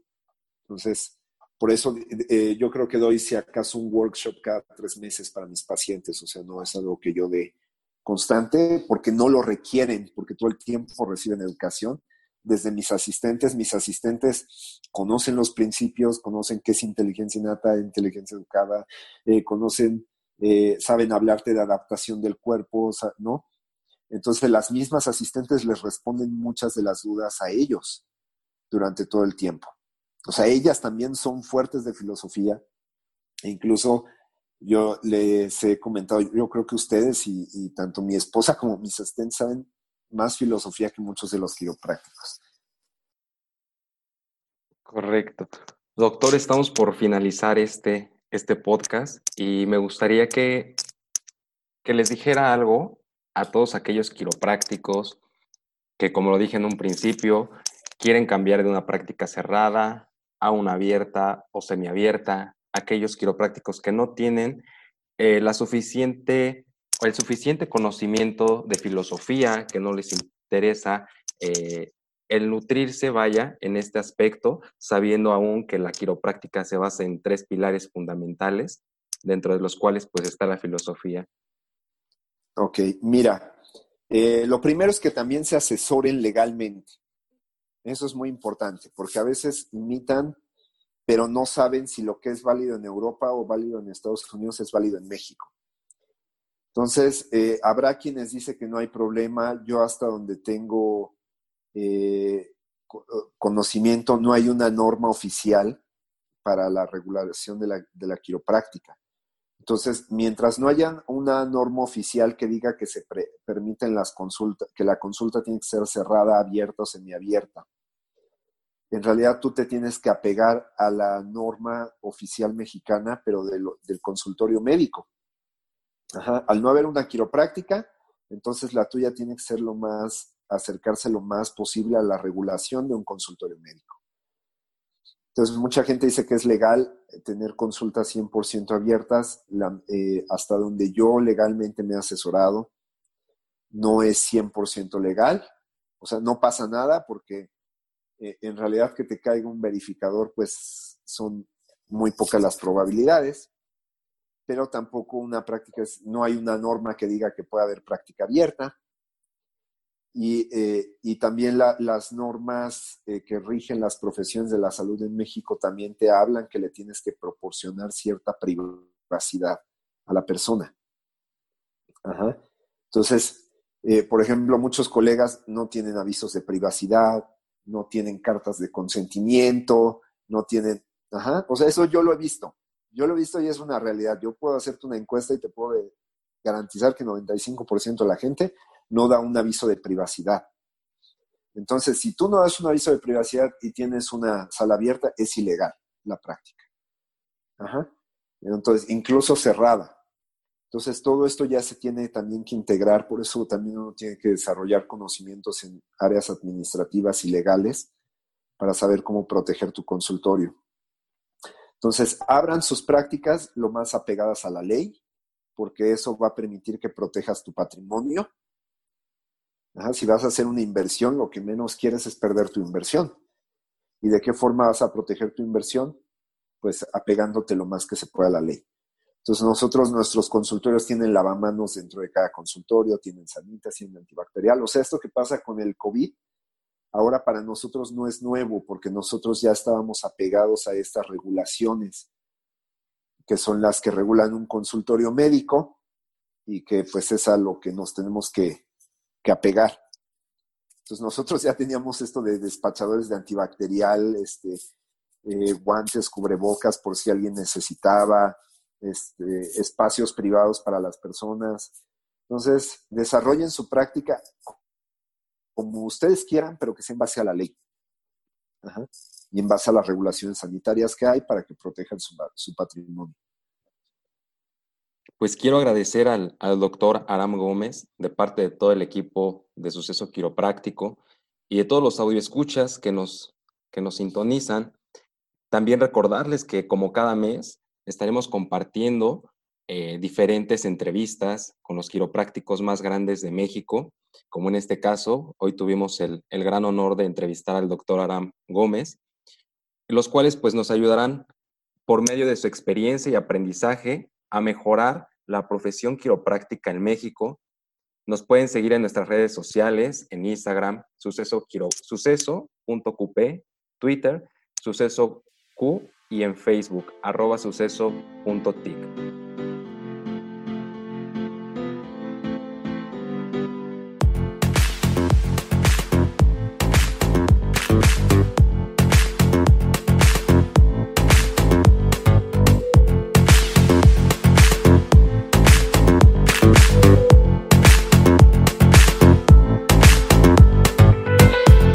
Entonces, por eso eh, yo creo que doy, si acaso, un workshop cada tres meses para mis pacientes. O sea, no es algo que yo dé constante porque no lo requieren, porque todo el tiempo reciben educación. Desde mis asistentes, mis asistentes conocen los principios, conocen qué es inteligencia innata, inteligencia educada, eh, conocen, eh, saben hablarte de adaptación del cuerpo, ¿no? Entonces las mismas asistentes les responden muchas de las dudas a ellos durante todo el tiempo. O sea, ellas también son fuertes de filosofía. E incluso yo les he comentado, yo creo que ustedes y, tanto mi esposa como mis asistentes saben más filosofía que muchos de los quiroprácticos. Correcto. Doctor, estamos por finalizar este, este podcast y me gustaría que, que les dijera algo a todos aquellos quiroprácticos que, como lo dije en un principio, quieren cambiar de una práctica cerrada a una abierta o semiabierta, aquellos quiroprácticos que no tienen eh, la suficiente el suficiente conocimiento de filosofía, que no les interesa eh, el nutrirse, vaya, en este aspecto, sabiendo aún que la quiropráctica se basa en tres pilares fundamentales, dentro de los cuales pues está la filosofía. Ok, mira, eh, lo primero es que también se asesoren legalmente. Eso es muy importante, porque a veces imitan, pero no saben si lo que es válido en Europa o válido en Estados Unidos es válido en México. Entonces, eh, habrá quienes dicen que no hay problema. Yo hasta donde tengo eh, conocimiento, no hay una norma oficial para la regulación de la, de la quiropráctica. Entonces, mientras no haya una norma oficial que diga que se permiten las consultas, que la consulta tiene que ser cerrada, abierta o semiabierta, en realidad tú te tienes que apegar a la norma oficial mexicana, pero del consultorio médico. Al no haber una quiropráctica, entonces la tuya tiene que ser lo más, acercarse lo más posible a la regulación de un consultorio médico. Entonces, mucha gente dice que es legal tener consultas 100% abiertas. Eh, hasta donde yo legalmente me he asesorado, no es 100% legal. O sea, no pasa nada porque eh, en realidad que te caiga un verificador, pues son muy pocas las probabilidades, pero tampoco una práctica, no hay una norma que diga que pueda haber práctica abierta. Y, eh, también las normas eh, que rigen las profesiones de la salud en México también te hablan que le tienes que proporcionar cierta privacidad a la persona. Entonces, por ejemplo, muchos colegas no tienen avisos de privacidad, no tienen cartas de consentimiento, no tienen, o sea, eso yo lo he visto. Yo lo he visto y es una realidad. Yo puedo hacerte una encuesta y te puedo garantizar que 95% de la gente no da un aviso de privacidad. Entonces, si tú no das un aviso de privacidad y tienes una sala abierta, es ilegal la práctica. Ajá. Entonces, incluso cerrada. Entonces, todo esto ya se tiene también que integrar, por eso también uno tiene que desarrollar conocimientos en áreas administrativas y legales para saber cómo proteger tu consultorio. Entonces, abran sus prácticas lo más apegadas a la ley, porque eso va a permitir que protejas tu patrimonio. si vas a hacer una inversión, lo que menos quieres es perder tu inversión. ¿Y de qué forma vas a proteger tu inversión? Pues apegándote lo más que se pueda a la ley. Entonces nosotros, nuestros consultorios tienen lavamanos dentro de cada consultorio, tienen sanitas, tienen antibacterial. O sea, esto que pasa con el COVID, ahora para nosotros no es nuevo porque nosotros ya estábamos apegados a estas regulaciones que son las que regulan un consultorio médico y que pues es a lo que nos tenemos que, apegar. Entonces nosotros ya teníamos esto de despachadores de antibacterial, este, eh, guantes, cubrebocas por si alguien necesitaba, este, espacios privados para las personas. Entonces, desarrollen su práctica como ustedes quieran, pero que sea en base a la ley. Y en base a las regulaciones sanitarias que hay para que protejan su, patrimonio. Pues quiero agradecer al, doctor Aram Gómez, de parte de todo el equipo de Suceso Quiropráctico y de todos los audioescuchas que nos, que nos sintonizan. También recordarles que como cada mes estaremos compartiendo eh, diferentes entrevistas con los quiroprácticos más grandes de México, como en este caso, hoy tuvimos el, el gran honor de entrevistar al doctor Aram Gómez, los cuales pues nos ayudarán por medio de su experiencia y aprendizaje a mejorar la profesión quiropráctica en México. Nos pueden seguir en nuestras redes sociales, en Instagram, suceso, suceso.qp, Twitter, suceso Q y en Facebook, arroba suceso.tic. Thank